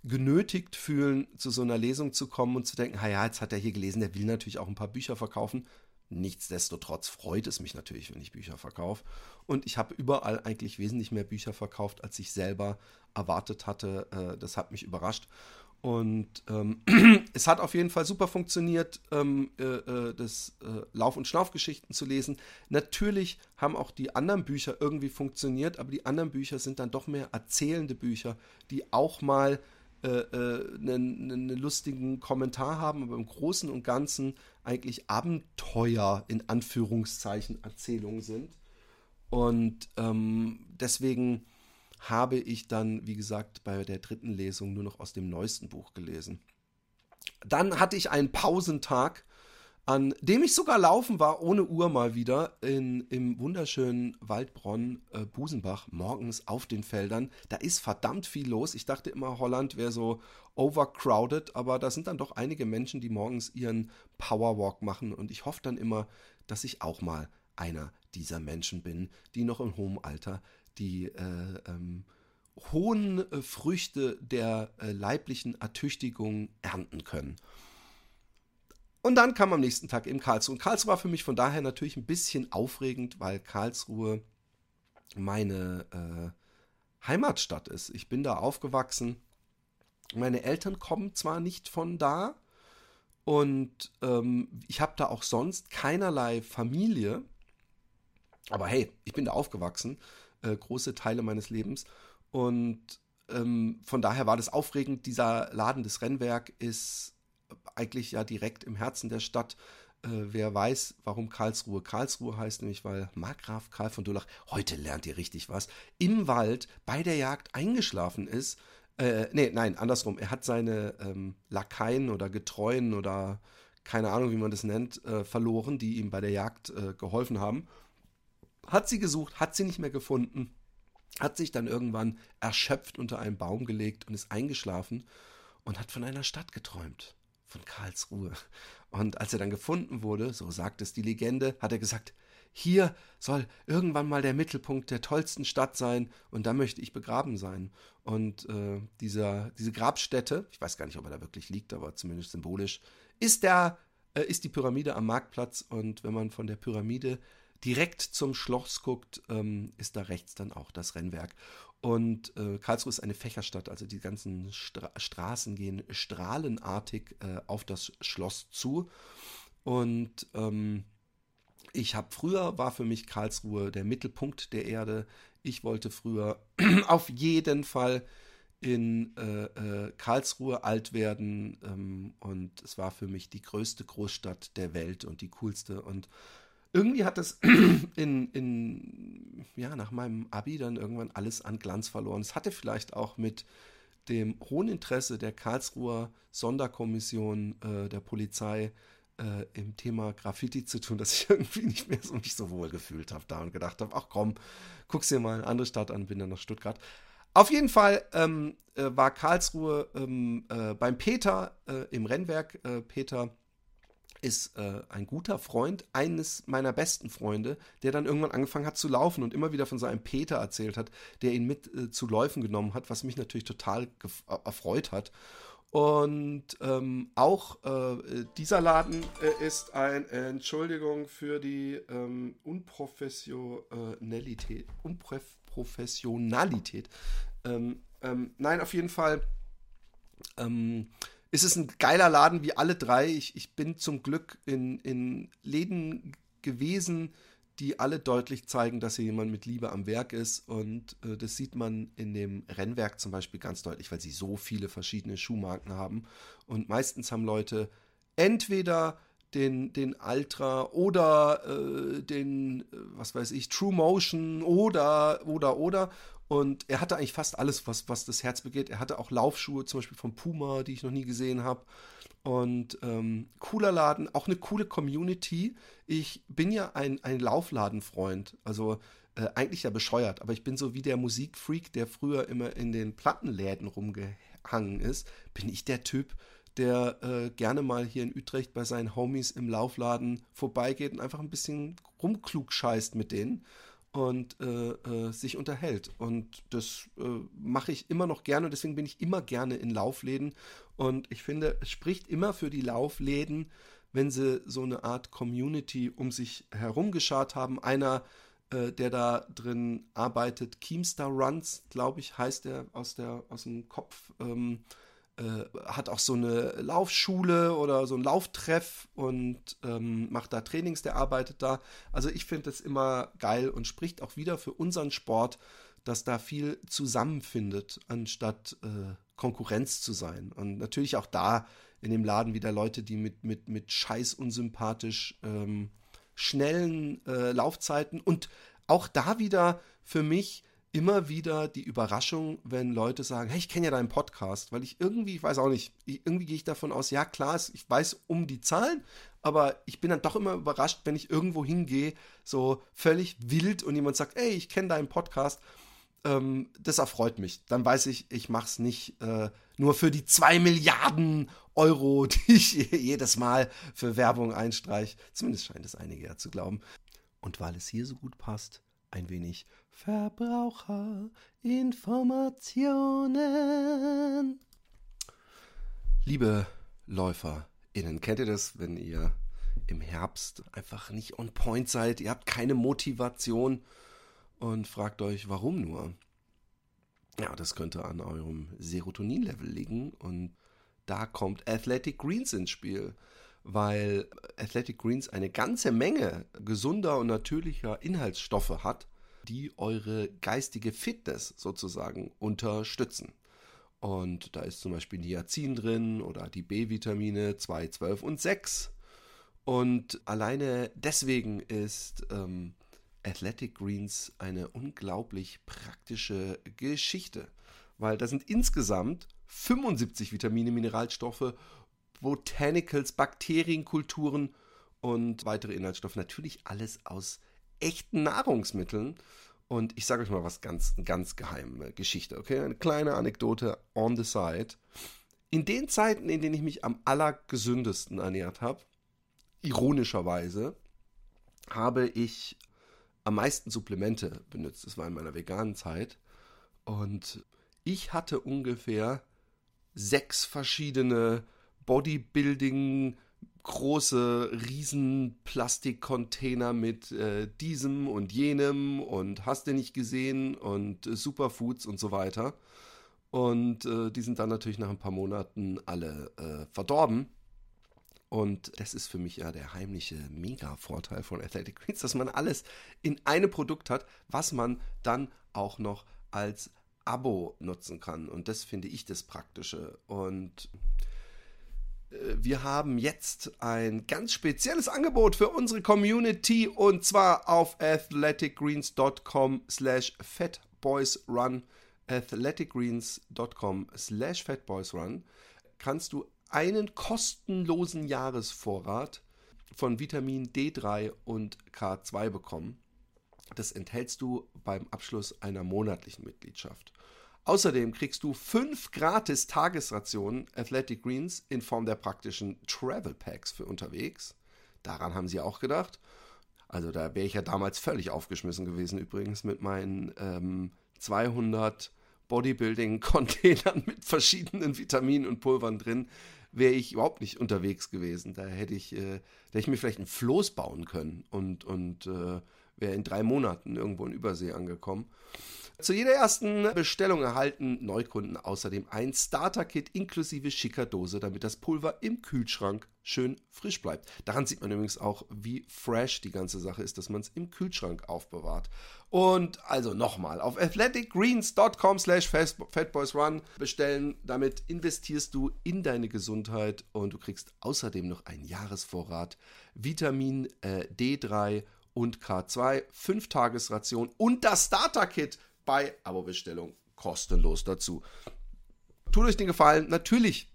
genötigt fühlen, zu so einer Lesung zu kommen und zu denken, ja, jetzt hat er hier gelesen, der will natürlich auch ein paar Bücher verkaufen. Nichtsdestotrotz freut es mich natürlich, wenn ich Bücher verkaufe. Und ich habe überall eigentlich wesentlich mehr Bücher verkauft, als ich selber erwartet hatte. Äh, das hat mich überrascht. Und ähm, *clears throat* es hat auf jeden Fall super funktioniert, ähm, äh, äh, das äh, Lauf- und Schnaufgeschichten zu lesen. Natürlich haben auch die anderen Bücher irgendwie funktioniert, aber die anderen Bücher sind dann doch mehr erzählende Bücher, die auch mal einen, äh, einen lustigen Kommentar haben, aber im Großen und Ganzen eigentlich Abenteuer in Anführungszeichen Erzählungen sind. Und ähm, deswegen habe ich dann, wie gesagt, bei der dritten Lesung nur noch aus dem neuesten Buch gelesen. Dann hatte ich einen Pausentag an dem ich sogar laufen war, ohne Uhr mal wieder, in, im wunderschönen Waldbronn, äh, Busenbach, morgens auf den Feldern. Da ist verdammt viel los. Ich dachte immer, Holland wäre so overcrowded, aber da sind dann doch einige Menschen, die morgens ihren Powerwalk machen. Und ich hoffe dann immer, dass ich auch mal einer dieser Menschen bin, die noch im hohen Alter die äh, ähm, hohen äh, Früchte der äh, leiblichen Ertüchtigung ernten können. Und dann kam am nächsten Tag eben Karlsruhe. Und Karlsruhe war für mich von daher natürlich ein bisschen aufregend, weil Karlsruhe meine äh, Heimatstadt ist. Ich bin da aufgewachsen. Meine Eltern kommen zwar nicht von da und ähm, ich habe da auch sonst keinerlei Familie, aber hey, ich bin da aufgewachsen, äh, große Teile meines Lebens und ähm, von daher war das aufregend. Dieser Laden des Rennwerk ist eigentlich ja direkt im Herzen der Stadt. Äh, wer weiß, warum Karlsruhe Karlsruhe heißt, nämlich weil Markgraf Karl von Durlach, heute lernt ihr richtig was, im Wald bei der Jagd eingeschlafen ist. Äh, nee, nein, andersrum. Er hat seine ähm, Lakaien oder Getreuen oder keine Ahnung, wie man das nennt, äh, verloren, die ihm bei der Jagd äh, geholfen haben. Hat sie gesucht, hat sie nicht mehr gefunden, hat sich dann irgendwann erschöpft unter einen Baum gelegt und ist eingeschlafen und hat von einer Stadt geträumt von Karlsruhe. Und als er dann gefunden wurde, so sagt es die Legende, hat er gesagt, hier soll irgendwann mal der Mittelpunkt der tollsten Stadt sein und da möchte ich begraben sein. Und äh, dieser, diese Grabstätte, ich weiß gar nicht, ob er da wirklich liegt, aber zumindest symbolisch, ist, der, äh, ist die Pyramide am Marktplatz. Und wenn man von der Pyramide direkt zum Schloss guckt, ähm, ist da rechts dann auch das Rennwerk. Und äh, Karlsruhe ist eine Fächerstadt, also die ganzen Stra Straßen gehen strahlenartig äh, auf das Schloss zu. Und ähm, ich habe früher, war für mich Karlsruhe der Mittelpunkt der Erde. Ich wollte früher *clears throat* auf jeden Fall in äh, äh, Karlsruhe alt werden ähm, und es war für mich die größte Großstadt der Welt und die coolste und irgendwie hat das *clears throat* in, in, ja, nach meinem Abi dann irgendwann alles an Glanz verloren. Es hatte vielleicht auch mit dem hohen Interesse der Karlsruher Sonderkommission äh, der Polizei äh, im Thema Graffiti zu tun, *laughs* dass ich irgendwie nicht mehr so mich so wohl gefühlt habe da und gedacht habe, ach komm, guck's dir mal eine andere Stadt an, bin dann nach Stuttgart. Auf jeden Fall ähm, äh, war Karlsruhe ähm, äh, beim Peter äh, im Rennwerk. Äh, Peter ist äh, ein guter Freund eines meiner besten Freunde, der dann irgendwann angefangen hat zu laufen und immer wieder von seinem Peter erzählt hat, der ihn mit äh, zu Läufen genommen hat, was mich natürlich total äh, erfreut hat. Und ähm, auch äh, dieser Laden äh, ist ein Entschuldigung für die ähm, Unprofessionalität. Unprofessionalität. Ähm, ähm, nein, auf jeden Fall. Ähm, ist es ein geiler Laden wie alle drei. Ich, ich bin zum Glück in, in Läden gewesen, die alle deutlich zeigen, dass hier jemand mit Liebe am Werk ist. Und äh, das sieht man in dem Rennwerk zum Beispiel ganz deutlich, weil sie so viele verschiedene Schuhmarken haben. Und meistens haben Leute entweder den, den Ultra oder äh, den, äh, was weiß ich, True Motion oder, oder, oder. Und er hatte eigentlich fast alles, was, was das Herz begeht. Er hatte auch Laufschuhe, zum Beispiel von Puma, die ich noch nie gesehen habe. Und ähm, cooler Laden, auch eine coole Community. Ich bin ja ein, ein Laufladenfreund. Also äh, eigentlich ja bescheuert, aber ich bin so wie der Musikfreak, der früher immer in den Plattenläden rumgehangen ist. Bin ich der Typ, der äh, gerne mal hier in Utrecht bei seinen Homies im Laufladen vorbeigeht und einfach ein bisschen rumklug scheißt mit denen und äh, äh, sich unterhält. Und das äh, mache ich immer noch gerne und deswegen bin ich immer gerne in Laufläden. Und ich finde, es spricht immer für die Laufläden, wenn sie so eine Art Community um sich herum geschart haben. Einer, äh, der da drin arbeitet, Keemstar Runs, glaube ich, heißt er aus, der, aus dem Kopf. Ähm, äh, hat auch so eine Laufschule oder so ein Lauftreff und ähm, macht da Trainings, der arbeitet da. Also ich finde das immer geil und spricht auch wieder für unseren Sport, dass da viel zusammenfindet, anstatt äh, Konkurrenz zu sein. Und natürlich auch da in dem Laden wieder Leute, die mit, mit, mit scheiß unsympathisch ähm, schnellen äh, Laufzeiten und auch da wieder für mich immer wieder die Überraschung, wenn Leute sagen, hey, ich kenne ja deinen Podcast, weil ich irgendwie, ich weiß auch nicht, irgendwie gehe ich davon aus, ja klar, ich weiß um die Zahlen, aber ich bin dann doch immer überrascht, wenn ich irgendwo hingehe, so völlig wild und jemand sagt, hey, ich kenne deinen Podcast. Ähm, das erfreut mich. Dann weiß ich, ich mache es nicht äh, nur für die zwei Milliarden Euro, *laughs* die ich jedes Mal für Werbung einstreiche. Zumindest scheint es einige ja zu glauben. Und weil es hier so gut passt, ein wenig Verbraucherinformationen. Liebe LäuferInnen, kennt ihr das, wenn ihr im Herbst einfach nicht on point seid? Ihr habt keine Motivation und fragt euch, warum nur? Ja, das könnte an eurem Serotonin-Level liegen und da kommt Athletic Greens ins Spiel, weil Athletic Greens eine ganze Menge gesunder und natürlicher Inhaltsstoffe hat die eure geistige Fitness sozusagen unterstützen. Und da ist zum Beispiel Niacin drin oder die B-Vitamine 2, 12 und 6. Und alleine deswegen ist ähm, Athletic Greens eine unglaublich praktische Geschichte, weil da sind insgesamt 75 Vitamine, Mineralstoffe, Botanicals, Bakterienkulturen und weitere Inhaltsstoffe. Natürlich alles aus echten Nahrungsmitteln. Und ich sage euch mal was ganz, ganz geheime Geschichte, okay? Eine kleine Anekdote on the side. In den Zeiten, in denen ich mich am allergesündesten ernährt habe, ironischerweise, habe ich am meisten Supplemente benutzt. Das war in meiner veganen Zeit. Und ich hatte ungefähr sechs verschiedene Bodybuilding- große riesen Plastikcontainer mit äh, diesem und jenem und hast du nicht gesehen und äh, Superfoods und so weiter. Und äh, die sind dann natürlich nach ein paar Monaten alle äh, verdorben. Und das ist für mich ja der heimliche Mega-Vorteil von Athletic Greens, dass man alles in einem Produkt hat, was man dann auch noch als Abo nutzen kann. Und das finde ich das Praktische. Und wir haben jetzt ein ganz spezielles Angebot für unsere Community und zwar auf athleticgreens.com slash fatboysrun athleticgreens.com slash fatboysrun kannst du einen kostenlosen Jahresvorrat von Vitamin D3 und K2 bekommen. Das enthältst du beim Abschluss einer monatlichen Mitgliedschaft. Außerdem kriegst du fünf gratis Tagesrationen Athletic Greens in Form der praktischen Travel Packs für unterwegs. Daran haben sie auch gedacht. Also da wäre ich ja damals völlig aufgeschmissen gewesen übrigens mit meinen ähm, 200 Bodybuilding-Containern mit verschiedenen Vitaminen und Pulvern drin, wäre ich überhaupt nicht unterwegs gewesen. Da hätte ich, äh, hätte ich mir vielleicht ein Floß bauen können und, und äh, wäre in drei Monaten irgendwo in Übersee angekommen. Zu jeder ersten Bestellung erhalten Neukunden außerdem ein Starter-Kit inklusive schicker Dose, damit das Pulver im Kühlschrank schön frisch bleibt. Daran sieht man übrigens auch, wie fresh die ganze Sache ist, dass man es im Kühlschrank aufbewahrt. Und also nochmal, auf athleticgreens.com slash fatboysrun bestellen. Damit investierst du in deine Gesundheit und du kriegst außerdem noch einen Jahresvorrat Vitamin äh, D3 und K2, 5 Tagesration und das Starter-Kit bei Abo-Bestellung kostenlos dazu. Tut euch den Gefallen, natürlich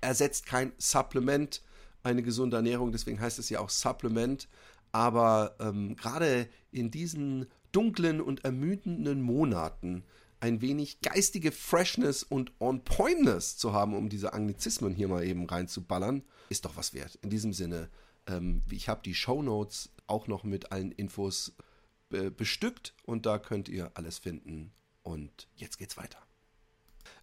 ersetzt kein Supplement eine gesunde Ernährung, deswegen heißt es ja auch Supplement, aber ähm, gerade in diesen dunklen und ermüdenden Monaten ein wenig geistige Freshness und On-Pointness zu haben, um diese Anglizismen hier mal eben reinzuballern, ist doch was wert. In diesem Sinne, ähm, ich habe die Show Notes auch noch mit allen Infos bestückt und da könnt ihr alles finden. Und jetzt geht's weiter.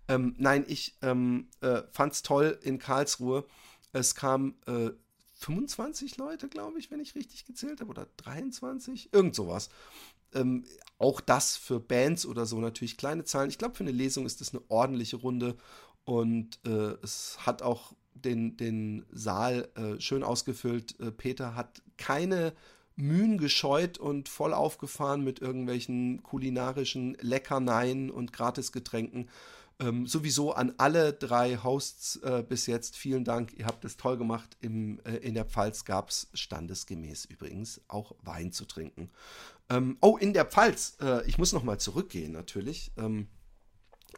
Ähm, nein, ich ähm, äh, fand's toll in Karlsruhe. Es kamen äh, 25 Leute, glaube ich, wenn ich richtig gezählt habe, oder 23, irgend sowas. Ähm, auch das für Bands oder so natürlich kleine Zahlen. Ich glaube, für eine Lesung ist das eine ordentliche Runde und äh, es hat auch den, den Saal äh, schön ausgefüllt. Äh, Peter hat keine Mühen gescheut und voll aufgefahren mit irgendwelchen kulinarischen Leckerneien und Gratisgetränken. Ähm, sowieso an alle drei Hosts äh, bis jetzt vielen Dank. Ihr habt es toll gemacht. Im, äh, in der Pfalz gab es standesgemäß übrigens auch Wein zu trinken. Ähm, oh, in der Pfalz. Äh, ich muss nochmal zurückgehen natürlich. Ähm,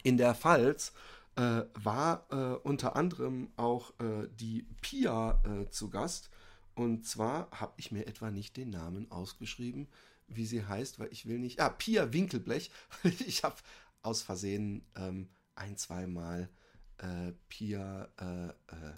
in der Pfalz äh, war äh, unter anderem auch äh, die Pia zu Gast. Und zwar habe ich mir etwa nicht den Namen ausgeschrieben, wie sie heißt, weil ich will nicht. Ah, Pia Winkelblech. *laughs* ich habe aus Versehen ähm, ein, zweimal äh, Pia äh, äh,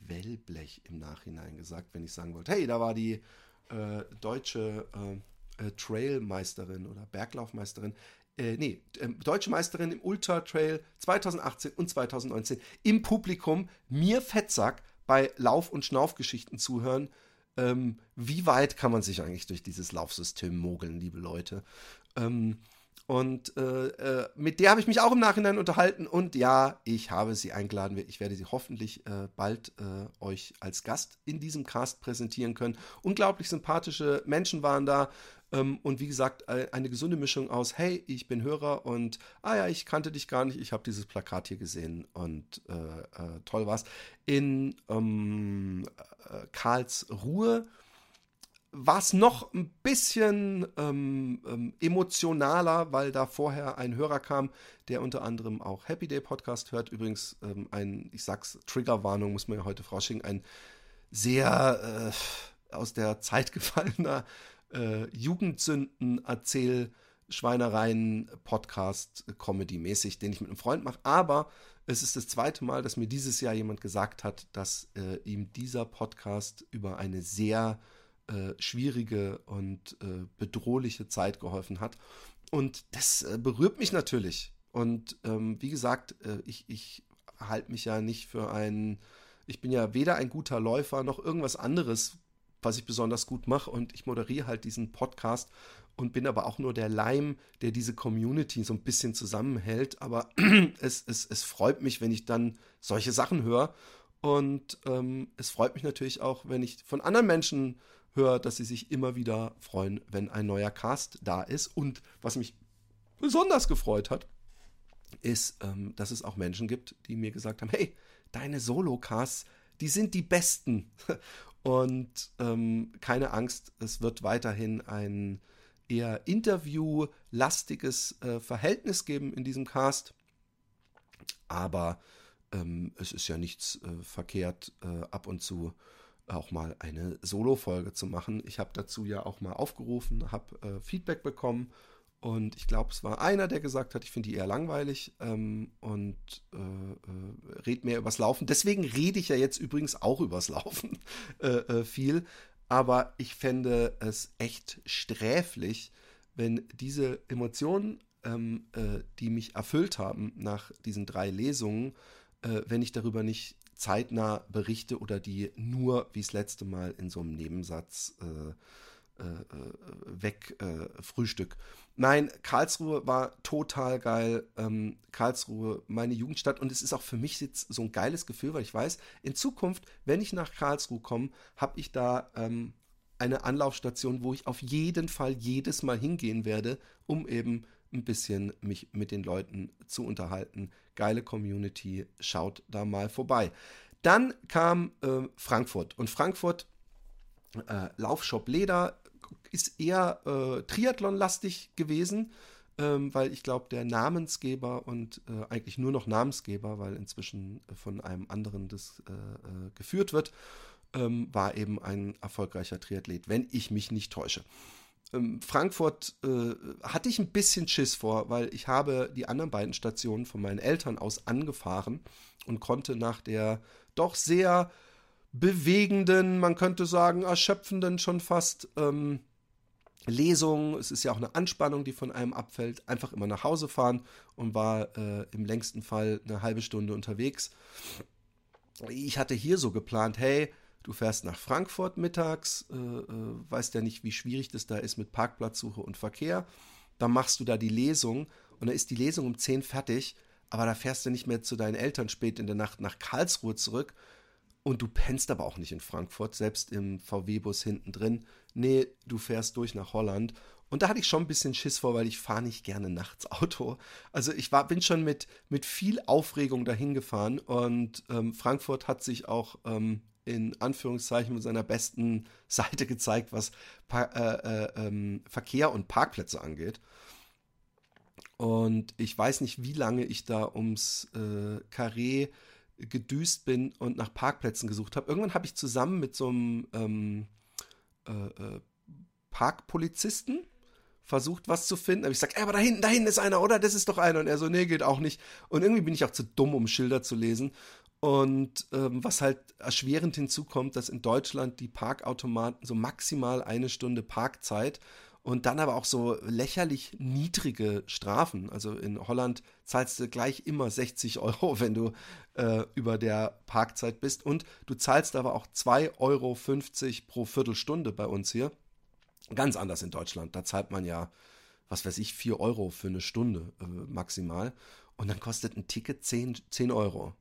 Wellblech im Nachhinein gesagt, wenn ich sagen wollte, hey, da war die äh, deutsche äh, äh, Trailmeisterin oder Berglaufmeisterin. Äh, nee, ähm, deutsche Meisterin im Ultra Trail 2018 und 2019 im Publikum mir Fettsack bei Lauf- und Schnaufgeschichten zuhören. Ähm, wie weit kann man sich eigentlich durch dieses Laufsystem mogeln, liebe Leute? Ähm, und äh, äh, mit der habe ich mich auch im Nachhinein unterhalten. Und ja, ich habe sie eingeladen. Ich werde sie hoffentlich äh, bald äh, euch als Gast in diesem Cast präsentieren können. Unglaublich sympathische Menschen waren da. Ähm, und wie gesagt, äh, eine gesunde Mischung aus, hey, ich bin Hörer und, ah ja, ich kannte dich gar nicht, ich habe dieses Plakat hier gesehen und äh, toll war's. In ähm, Karlsruhe war es noch ein bisschen ähm, ähm, emotionaler, weil da vorher ein Hörer kam, der unter anderem auch Happy Day Podcast hört. Übrigens ein, ich sag's, Triggerwarnung muss man ja heute vorausschicken, ein sehr äh, aus der Zeit *laughs* gefallener äh, Jugendsünden erzähl Schweinereien Podcast Comedy mäßig, den ich mit einem Freund mache, aber es ist das zweite Mal, dass mir dieses Jahr jemand gesagt hat, dass äh, ihm dieser Podcast über eine sehr äh, schwierige und äh, bedrohliche Zeit geholfen hat. Und das äh, berührt mich natürlich. Und ähm, wie gesagt, äh, ich, ich halte mich ja nicht für einen, ich bin ja weder ein guter Läufer noch irgendwas anderes, was ich besonders gut mache. Und ich moderiere halt diesen Podcast und bin aber auch nur der Leim, der diese Community so ein bisschen zusammenhält. Aber *clears throat* es, es, es freut mich, wenn ich dann solche Sachen höre. Und ähm, es freut mich natürlich auch, wenn ich von anderen Menschen höre, dass sie sich immer wieder freuen, wenn ein neuer Cast da ist. Und was mich besonders gefreut hat, ist, ähm, dass es auch Menschen gibt, die mir gesagt haben, hey, deine Solo-Casts, die sind die besten. *laughs* Und ähm, keine Angst, es wird weiterhin ein eher interviewlastiges äh, Verhältnis geben in diesem Cast. Aber ähm, es ist ja nichts äh, verkehrt, äh, ab und zu auch mal eine Solo-Folge zu machen. Ich habe dazu ja auch mal aufgerufen, habe äh, Feedback bekommen und ich glaube, es war einer, der gesagt hat, ich finde die eher langweilig ähm, und äh, äh, red mehr übers Laufen. Deswegen rede ich ja jetzt übrigens auch übers Laufen *laughs* äh, äh, viel. Aber ich fände es echt sträflich, wenn diese Emotionen, ähm, äh, die mich erfüllt haben nach diesen drei Lesungen, äh, wenn ich darüber nicht zeitnah berichte oder die nur wie das letzte Mal in so einem Nebensatz äh, äh, weg äh, Frühstück. Nein, Karlsruhe war total geil. Ähm, Karlsruhe, meine Jugendstadt. Und es ist auch für mich jetzt so ein geiles Gefühl, weil ich weiß, in Zukunft, wenn ich nach Karlsruhe komme, habe ich da ähm, eine Anlaufstation, wo ich auf jeden Fall jedes Mal hingehen werde, um eben ein bisschen mich mit den Leuten zu unterhalten. Geile Community, schaut da mal vorbei. Dann kam äh, Frankfurt und Frankfurt äh, Laufshop Leder ist eher äh, Triathlon-lastig gewesen, ähm, weil ich glaube, der Namensgeber und äh, eigentlich nur noch Namensgeber, weil inzwischen von einem anderen das äh, äh, geführt wird, ähm, war eben ein erfolgreicher Triathlet, wenn ich mich nicht täusche. Ähm, Frankfurt äh, hatte ich ein bisschen Schiss vor, weil ich habe die anderen beiden Stationen von meinen Eltern aus angefahren und konnte nach der doch sehr bewegenden, man könnte sagen, erschöpfenden schon fast ähm, Lesung. Es ist ja auch eine Anspannung, die von einem abfällt. Einfach immer nach Hause fahren und war äh, im längsten Fall eine halbe Stunde unterwegs. Ich hatte hier so geplant, hey, du fährst nach Frankfurt mittags, äh, äh, weißt ja nicht, wie schwierig das da ist mit Parkplatzsuche und Verkehr. Dann machst du da die Lesung und dann ist die Lesung um 10 fertig, aber da fährst du nicht mehr zu deinen Eltern spät in der Nacht nach Karlsruhe zurück, und du pennst aber auch nicht in Frankfurt, selbst im VW-Bus hinten drin. Nee, du fährst durch nach Holland. Und da hatte ich schon ein bisschen Schiss vor, weil ich fahre nicht gerne nachts Auto. Also ich war, bin schon mit, mit viel Aufregung dahin gefahren und ähm, Frankfurt hat sich auch ähm, in Anführungszeichen mit seiner besten *laughs* Seite gezeigt, was pa äh, äh, ähm, Verkehr und Parkplätze angeht. Und ich weiß nicht, wie lange ich da ums äh, Carré gedüst bin und nach Parkplätzen gesucht habe. Irgendwann habe ich zusammen mit so einem ähm, äh, äh, Parkpolizisten versucht, was zu finden. Aber ich sage, aber da hinten, da hinten ist einer, oder? Das ist doch einer. Und er so, nee, geht auch nicht. Und irgendwie bin ich auch zu dumm, um Schilder zu lesen. Und ähm, was halt erschwerend hinzukommt, dass in Deutschland die Parkautomaten so maximal eine Stunde Parkzeit und dann aber auch so lächerlich niedrige Strafen. Also in Holland zahlst du gleich immer 60 *laughs* Euro, wenn du äh, über der Parkzeit bist. Und du zahlst aber auch 2,50 Euro pro Viertelstunde bei uns hier. Ganz anders in Deutschland. Da zahlt man ja, was weiß ich, 4 Euro für eine Stunde äh, maximal. Und dann kostet ein Ticket 10, 10 Euro.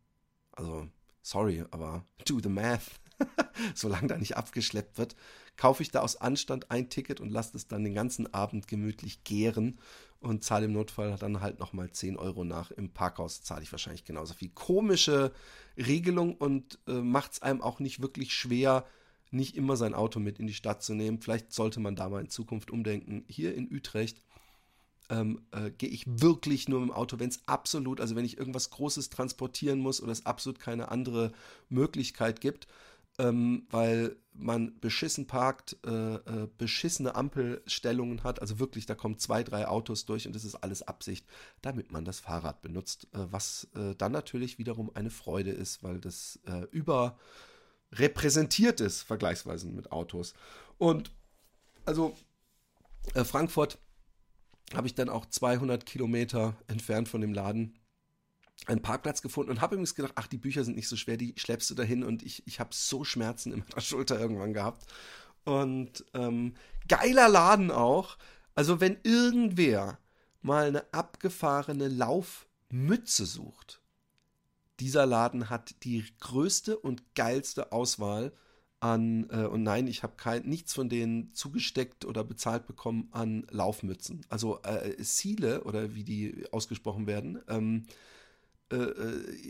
Also, sorry, aber *laughs* do the math. *laughs* Solange da nicht abgeschleppt wird, kaufe ich da aus Anstand ein Ticket und lasse es dann den ganzen Abend gemütlich gären und zahle im Notfall dann halt nochmal 10 Euro nach. Im Parkhaus zahle ich wahrscheinlich genauso viel. Komische Regelung und äh, macht es einem auch nicht wirklich schwer, nicht immer sein Auto mit in die Stadt zu nehmen. Vielleicht sollte man da mal in Zukunft umdenken. Hier in Utrecht ähm, äh, gehe ich wirklich nur mit dem Auto, wenn es absolut, also wenn ich irgendwas Großes transportieren muss oder es absolut keine andere Möglichkeit gibt ähm, weil man beschissen parkt, äh, äh, beschissene Ampelstellungen hat. Also wirklich, da kommen zwei, drei Autos durch und das ist alles Absicht, damit man das Fahrrad benutzt. Äh, was äh, dann natürlich wiederum eine Freude ist, weil das äh, überrepräsentiert ist, vergleichsweise mit Autos. Und also äh, Frankfurt habe ich dann auch 200 Kilometer entfernt von dem Laden einen Parkplatz gefunden und habe übrigens gedacht, ach, die Bücher sind nicht so schwer, die schleppst du dahin und ich, ich habe so Schmerzen in meiner *laughs* Schulter irgendwann gehabt. Und ähm, geiler Laden auch. Also wenn irgendwer mal eine abgefahrene Laufmütze sucht, dieser Laden hat die größte und geilste Auswahl an, äh, und nein, ich habe nichts von denen zugesteckt oder bezahlt bekommen an Laufmützen. Also äh, Ziele oder wie die ausgesprochen werden, ähm, äh, äh,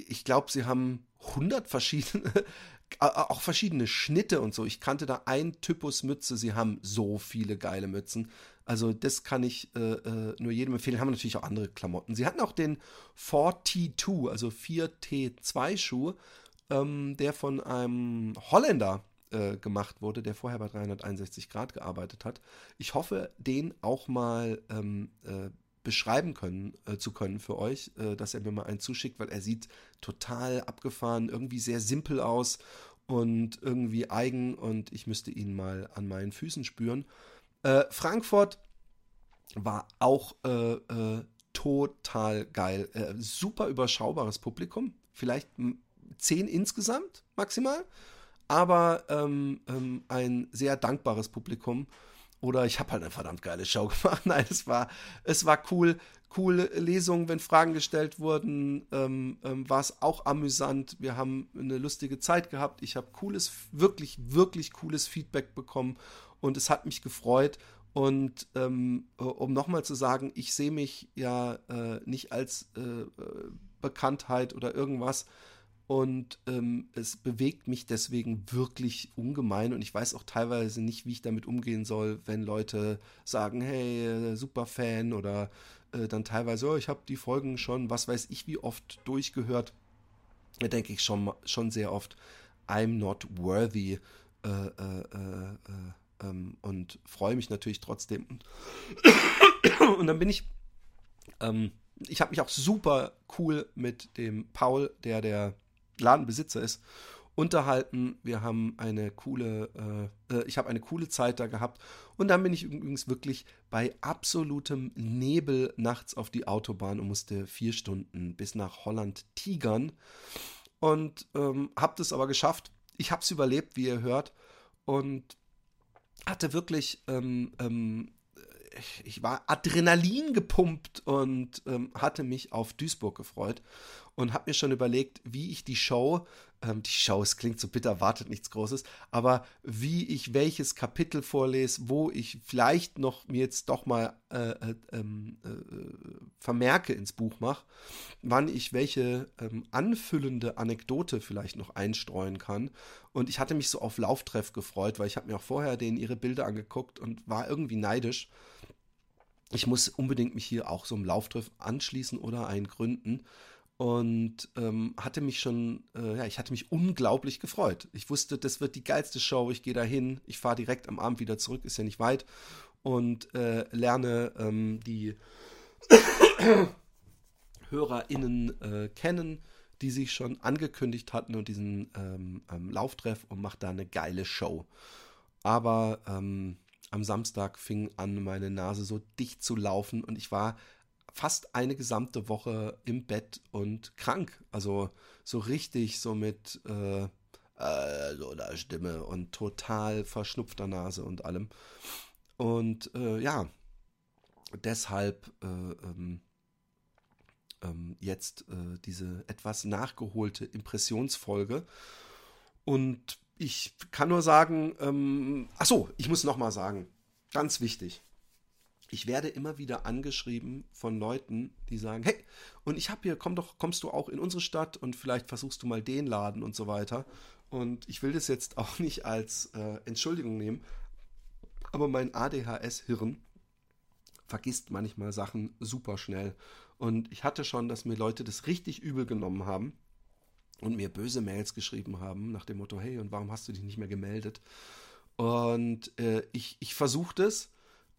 ich glaube, sie haben 100 verschiedene, *laughs* auch verschiedene Schnitte und so. Ich kannte da ein Typus Mütze, sie haben so viele geile Mützen. Also das kann ich äh, äh nur jedem empfehlen. Haben natürlich auch andere Klamotten. Sie hatten auch den 4T2, also 4T2 Schuh, ähm, der von einem Holländer äh, gemacht wurde, der vorher bei 361 Grad gearbeitet hat. Ich hoffe, den auch mal ähm, äh, beschreiben können, äh, zu können für euch, äh, dass er mir mal einen zuschickt, weil er sieht total abgefahren, irgendwie sehr simpel aus und irgendwie eigen und ich müsste ihn mal an meinen Füßen spüren. Äh, Frankfurt war auch äh, äh, total geil. Äh, super überschaubares Publikum, vielleicht zehn insgesamt maximal, aber ähm, ähm, ein sehr dankbares Publikum oder ich habe halt eine verdammt geile Show *laughs* gemacht. Nein, es war, es war cool. Coole Lesungen, wenn Fragen gestellt wurden, ähm, ähm, war es auch amüsant. Wir haben eine lustige Zeit gehabt. Ich habe cooles, wirklich, wirklich cooles Feedback bekommen und es hat mich gefreut. Und ähm, um nochmal zu sagen, ich sehe mich ja äh, nicht als äh, äh Bekanntheit oder irgendwas, und ähm, es bewegt mich deswegen wirklich ungemein und ich weiß auch teilweise nicht, wie ich damit umgehen soll, wenn Leute sagen, hey, äh, super Fan oder äh, dann teilweise, oh, ich habe die Folgen schon, was weiß ich, wie oft durchgehört. Da denke ich schon, schon sehr oft, I'm not worthy. Äh, äh, äh, äh ähm, und freue mich natürlich trotzdem. und dann bin ich, ähm, ich habe mich auch super cool mit dem Paul, der der Ladenbesitzer ist, unterhalten. Wir haben eine coole, äh, äh, ich habe eine coole Zeit da gehabt. Und dann bin ich übrigens wirklich bei absolutem Nebel nachts auf die Autobahn und musste vier Stunden bis nach Holland tigern. Und ähm, habe das aber geschafft. Ich habe es überlebt, wie ihr hört. Und hatte wirklich ähm, ähm, ich war Adrenalin gepumpt und ähm, hatte mich auf Duisburg gefreut und habe mir schon überlegt, wie ich die Show, ähm, die Show, es klingt so bitter, wartet nichts Großes, aber wie ich welches Kapitel vorlese, wo ich vielleicht noch mir jetzt doch mal äh, äh, ähm, äh, Vermerke ins Buch mache, wann ich welche ähm, anfüllende Anekdote vielleicht noch einstreuen kann. Und ich hatte mich so auf Lauftreff gefreut, weil ich habe mir auch vorher denen ihre Bilder angeguckt und war irgendwie neidisch ich muss unbedingt mich hier auch so einem Lauftreff anschließen oder einen gründen. Und ähm, hatte mich schon, äh, ja, ich hatte mich unglaublich gefreut. Ich wusste, das wird die geilste Show. Ich gehe da hin, ich fahre direkt am Abend wieder zurück, ist ja nicht weit. Und äh, lerne ähm, die *coughs* HörerInnen äh, kennen, die sich schon angekündigt hatten und diesen ähm, ähm Lauftreff und mache da eine geile Show. Aber ähm, am Samstag fing an, meine Nase so dicht zu laufen und ich war fast eine gesamte Woche im Bett und krank. Also so richtig so mit äh, äh, so einer Stimme und total verschnupfter Nase und allem. Und äh, ja, deshalb äh, ähm, ähm, jetzt äh, diese etwas nachgeholte Impressionsfolge. Und ich kann nur sagen, ähm, ach so, ich muss noch mal sagen, ganz wichtig. Ich werde immer wieder angeschrieben von Leuten, die sagen, hey, und ich habe hier, komm doch, kommst du auch in unsere Stadt und vielleicht versuchst du mal den Laden und so weiter. Und ich will das jetzt auch *laughs* nicht als äh, Entschuldigung nehmen, aber mein ADHS-Hirn vergisst manchmal Sachen super schnell. Und ich hatte schon, dass mir Leute das richtig übel genommen haben und mir böse Mails geschrieben haben nach dem Motto, hey, und warum hast du dich nicht mehr gemeldet? Und äh, ich, ich versuche das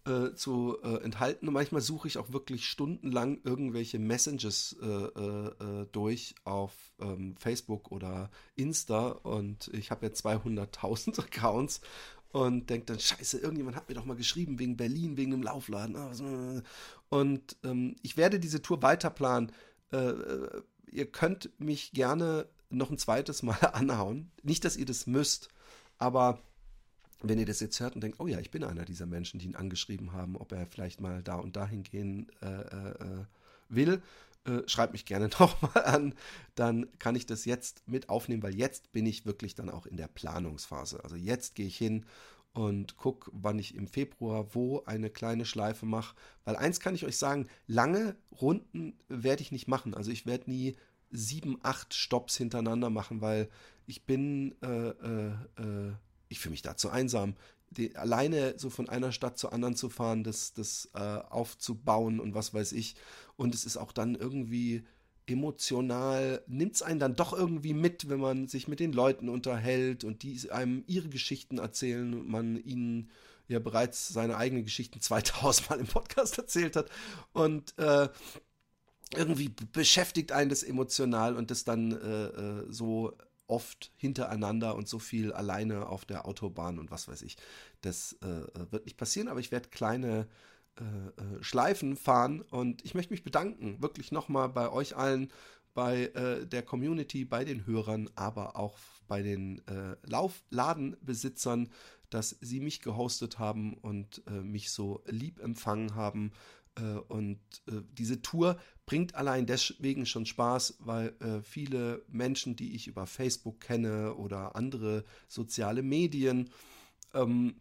äh, zu äh, enthalten und manchmal suche ich auch wirklich stundenlang irgendwelche Messages äh, äh, äh, durch auf ähm, Facebook oder Insta und ich habe ja 200.000 *laughs* Accounts und denke dann, scheiße, irgendjemand hat mir doch mal geschrieben wegen Berlin, wegen dem Laufladen. Ah, und ähm, ich werde diese Tour weiterplanen ihr könnt mich gerne noch ein zweites Mal *laughs* anhauen. Nicht, dass ihr das müsst, aber wenn ihr das jetzt hört und denkt, oh ja, ich bin einer dieser Menschen, die ihn angeschrieben haben, ob er vielleicht mal da und dahin gehen äh, äh, will, äh, schreibt mich gerne *laughs* nochmal an. Dann kann ich das jetzt mit aufnehmen, weil jetzt bin ich wirklich dann auch in der Planungsphase. Also jetzt gehe ich hin und gucke, wann ich im Februar wo eine kleine Schleife mache. Weil eins kann ich euch sagen, lange Runden werde ich nicht machen. Also ich werde nie sieben, acht Stops hintereinander machen, weil ich bin, äh, äh, äh, ich fühle mich da zu einsam. Die, alleine so von einer Stadt zur anderen zu fahren, das, das äh, aufzubauen und was weiß ich. Und es ist auch dann irgendwie emotional nimmt es einen dann doch irgendwie mit, wenn man sich mit den Leuten unterhält und die einem ihre Geschichten erzählen man ihnen ja bereits seine eigenen Geschichten 2000 Mal im Podcast erzählt hat. Und äh, irgendwie beschäftigt einen das emotional und das dann äh, äh, so oft hintereinander und so viel alleine auf der Autobahn und was weiß ich. Das äh, wird nicht passieren, aber ich werde kleine äh, äh, Schleifen fahren. Und ich möchte mich bedanken, wirklich nochmal bei euch allen, bei äh, der Community, bei den Hörern, aber auch bei den äh, Laufladenbesitzern, dass sie mich gehostet haben und äh, mich so lieb empfangen haben. Äh, und äh, diese Tour bringt allein deswegen schon Spaß, weil äh, viele Menschen, die ich über Facebook kenne oder andere soziale Medien, ähm,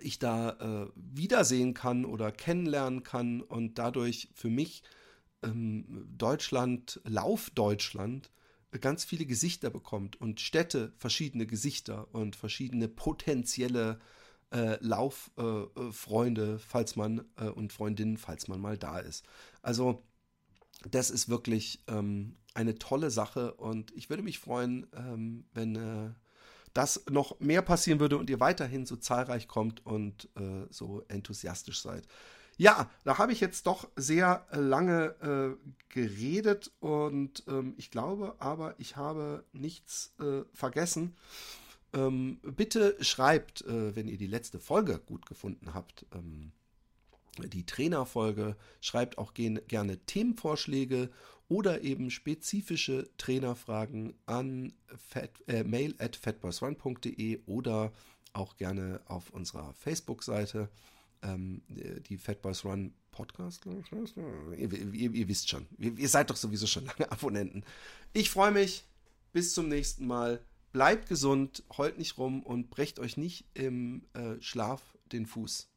ich da wiedersehen kann oder kennenlernen kann und dadurch für mich ähm, Deutschland, Lauf Deutschland, ganz viele Gesichter bekommt und Städte verschiedene Gesichter und verschiedene potenzielle äh, Lauffreunde, äh, falls man äh, und Freundinnen, falls man mal da ist. Also das ist wirklich ähm, eine tolle Sache und ich würde mich freuen, ähm, wenn äh, das noch mehr passieren würde und ihr weiterhin so zahlreich kommt und äh, so enthusiastisch seid. Ja, da habe ich jetzt doch sehr lange äh, geredet und ähm, ich glaube aber, ich habe nichts äh, vergessen. Ähm, bitte schreibt, äh, wenn ihr die letzte Folge gut gefunden habt, ähm, die Trainerfolge, schreibt auch gerne Themenvorschläge oder eben spezifische Trainerfragen an fat, äh, mail at fatboysrun.de oder auch gerne auf unserer Facebook-Seite ähm, die Fat Run Podcast, ihr, ihr, ihr, wisst schon. Ihr seid doch sowieso schon *laughs* lange Abonnenten. Ich freue mich. Bis zum nächsten Mal. Bleibt gesund, heult nicht rum und brecht euch nicht im äh, Schlaf den Fuß.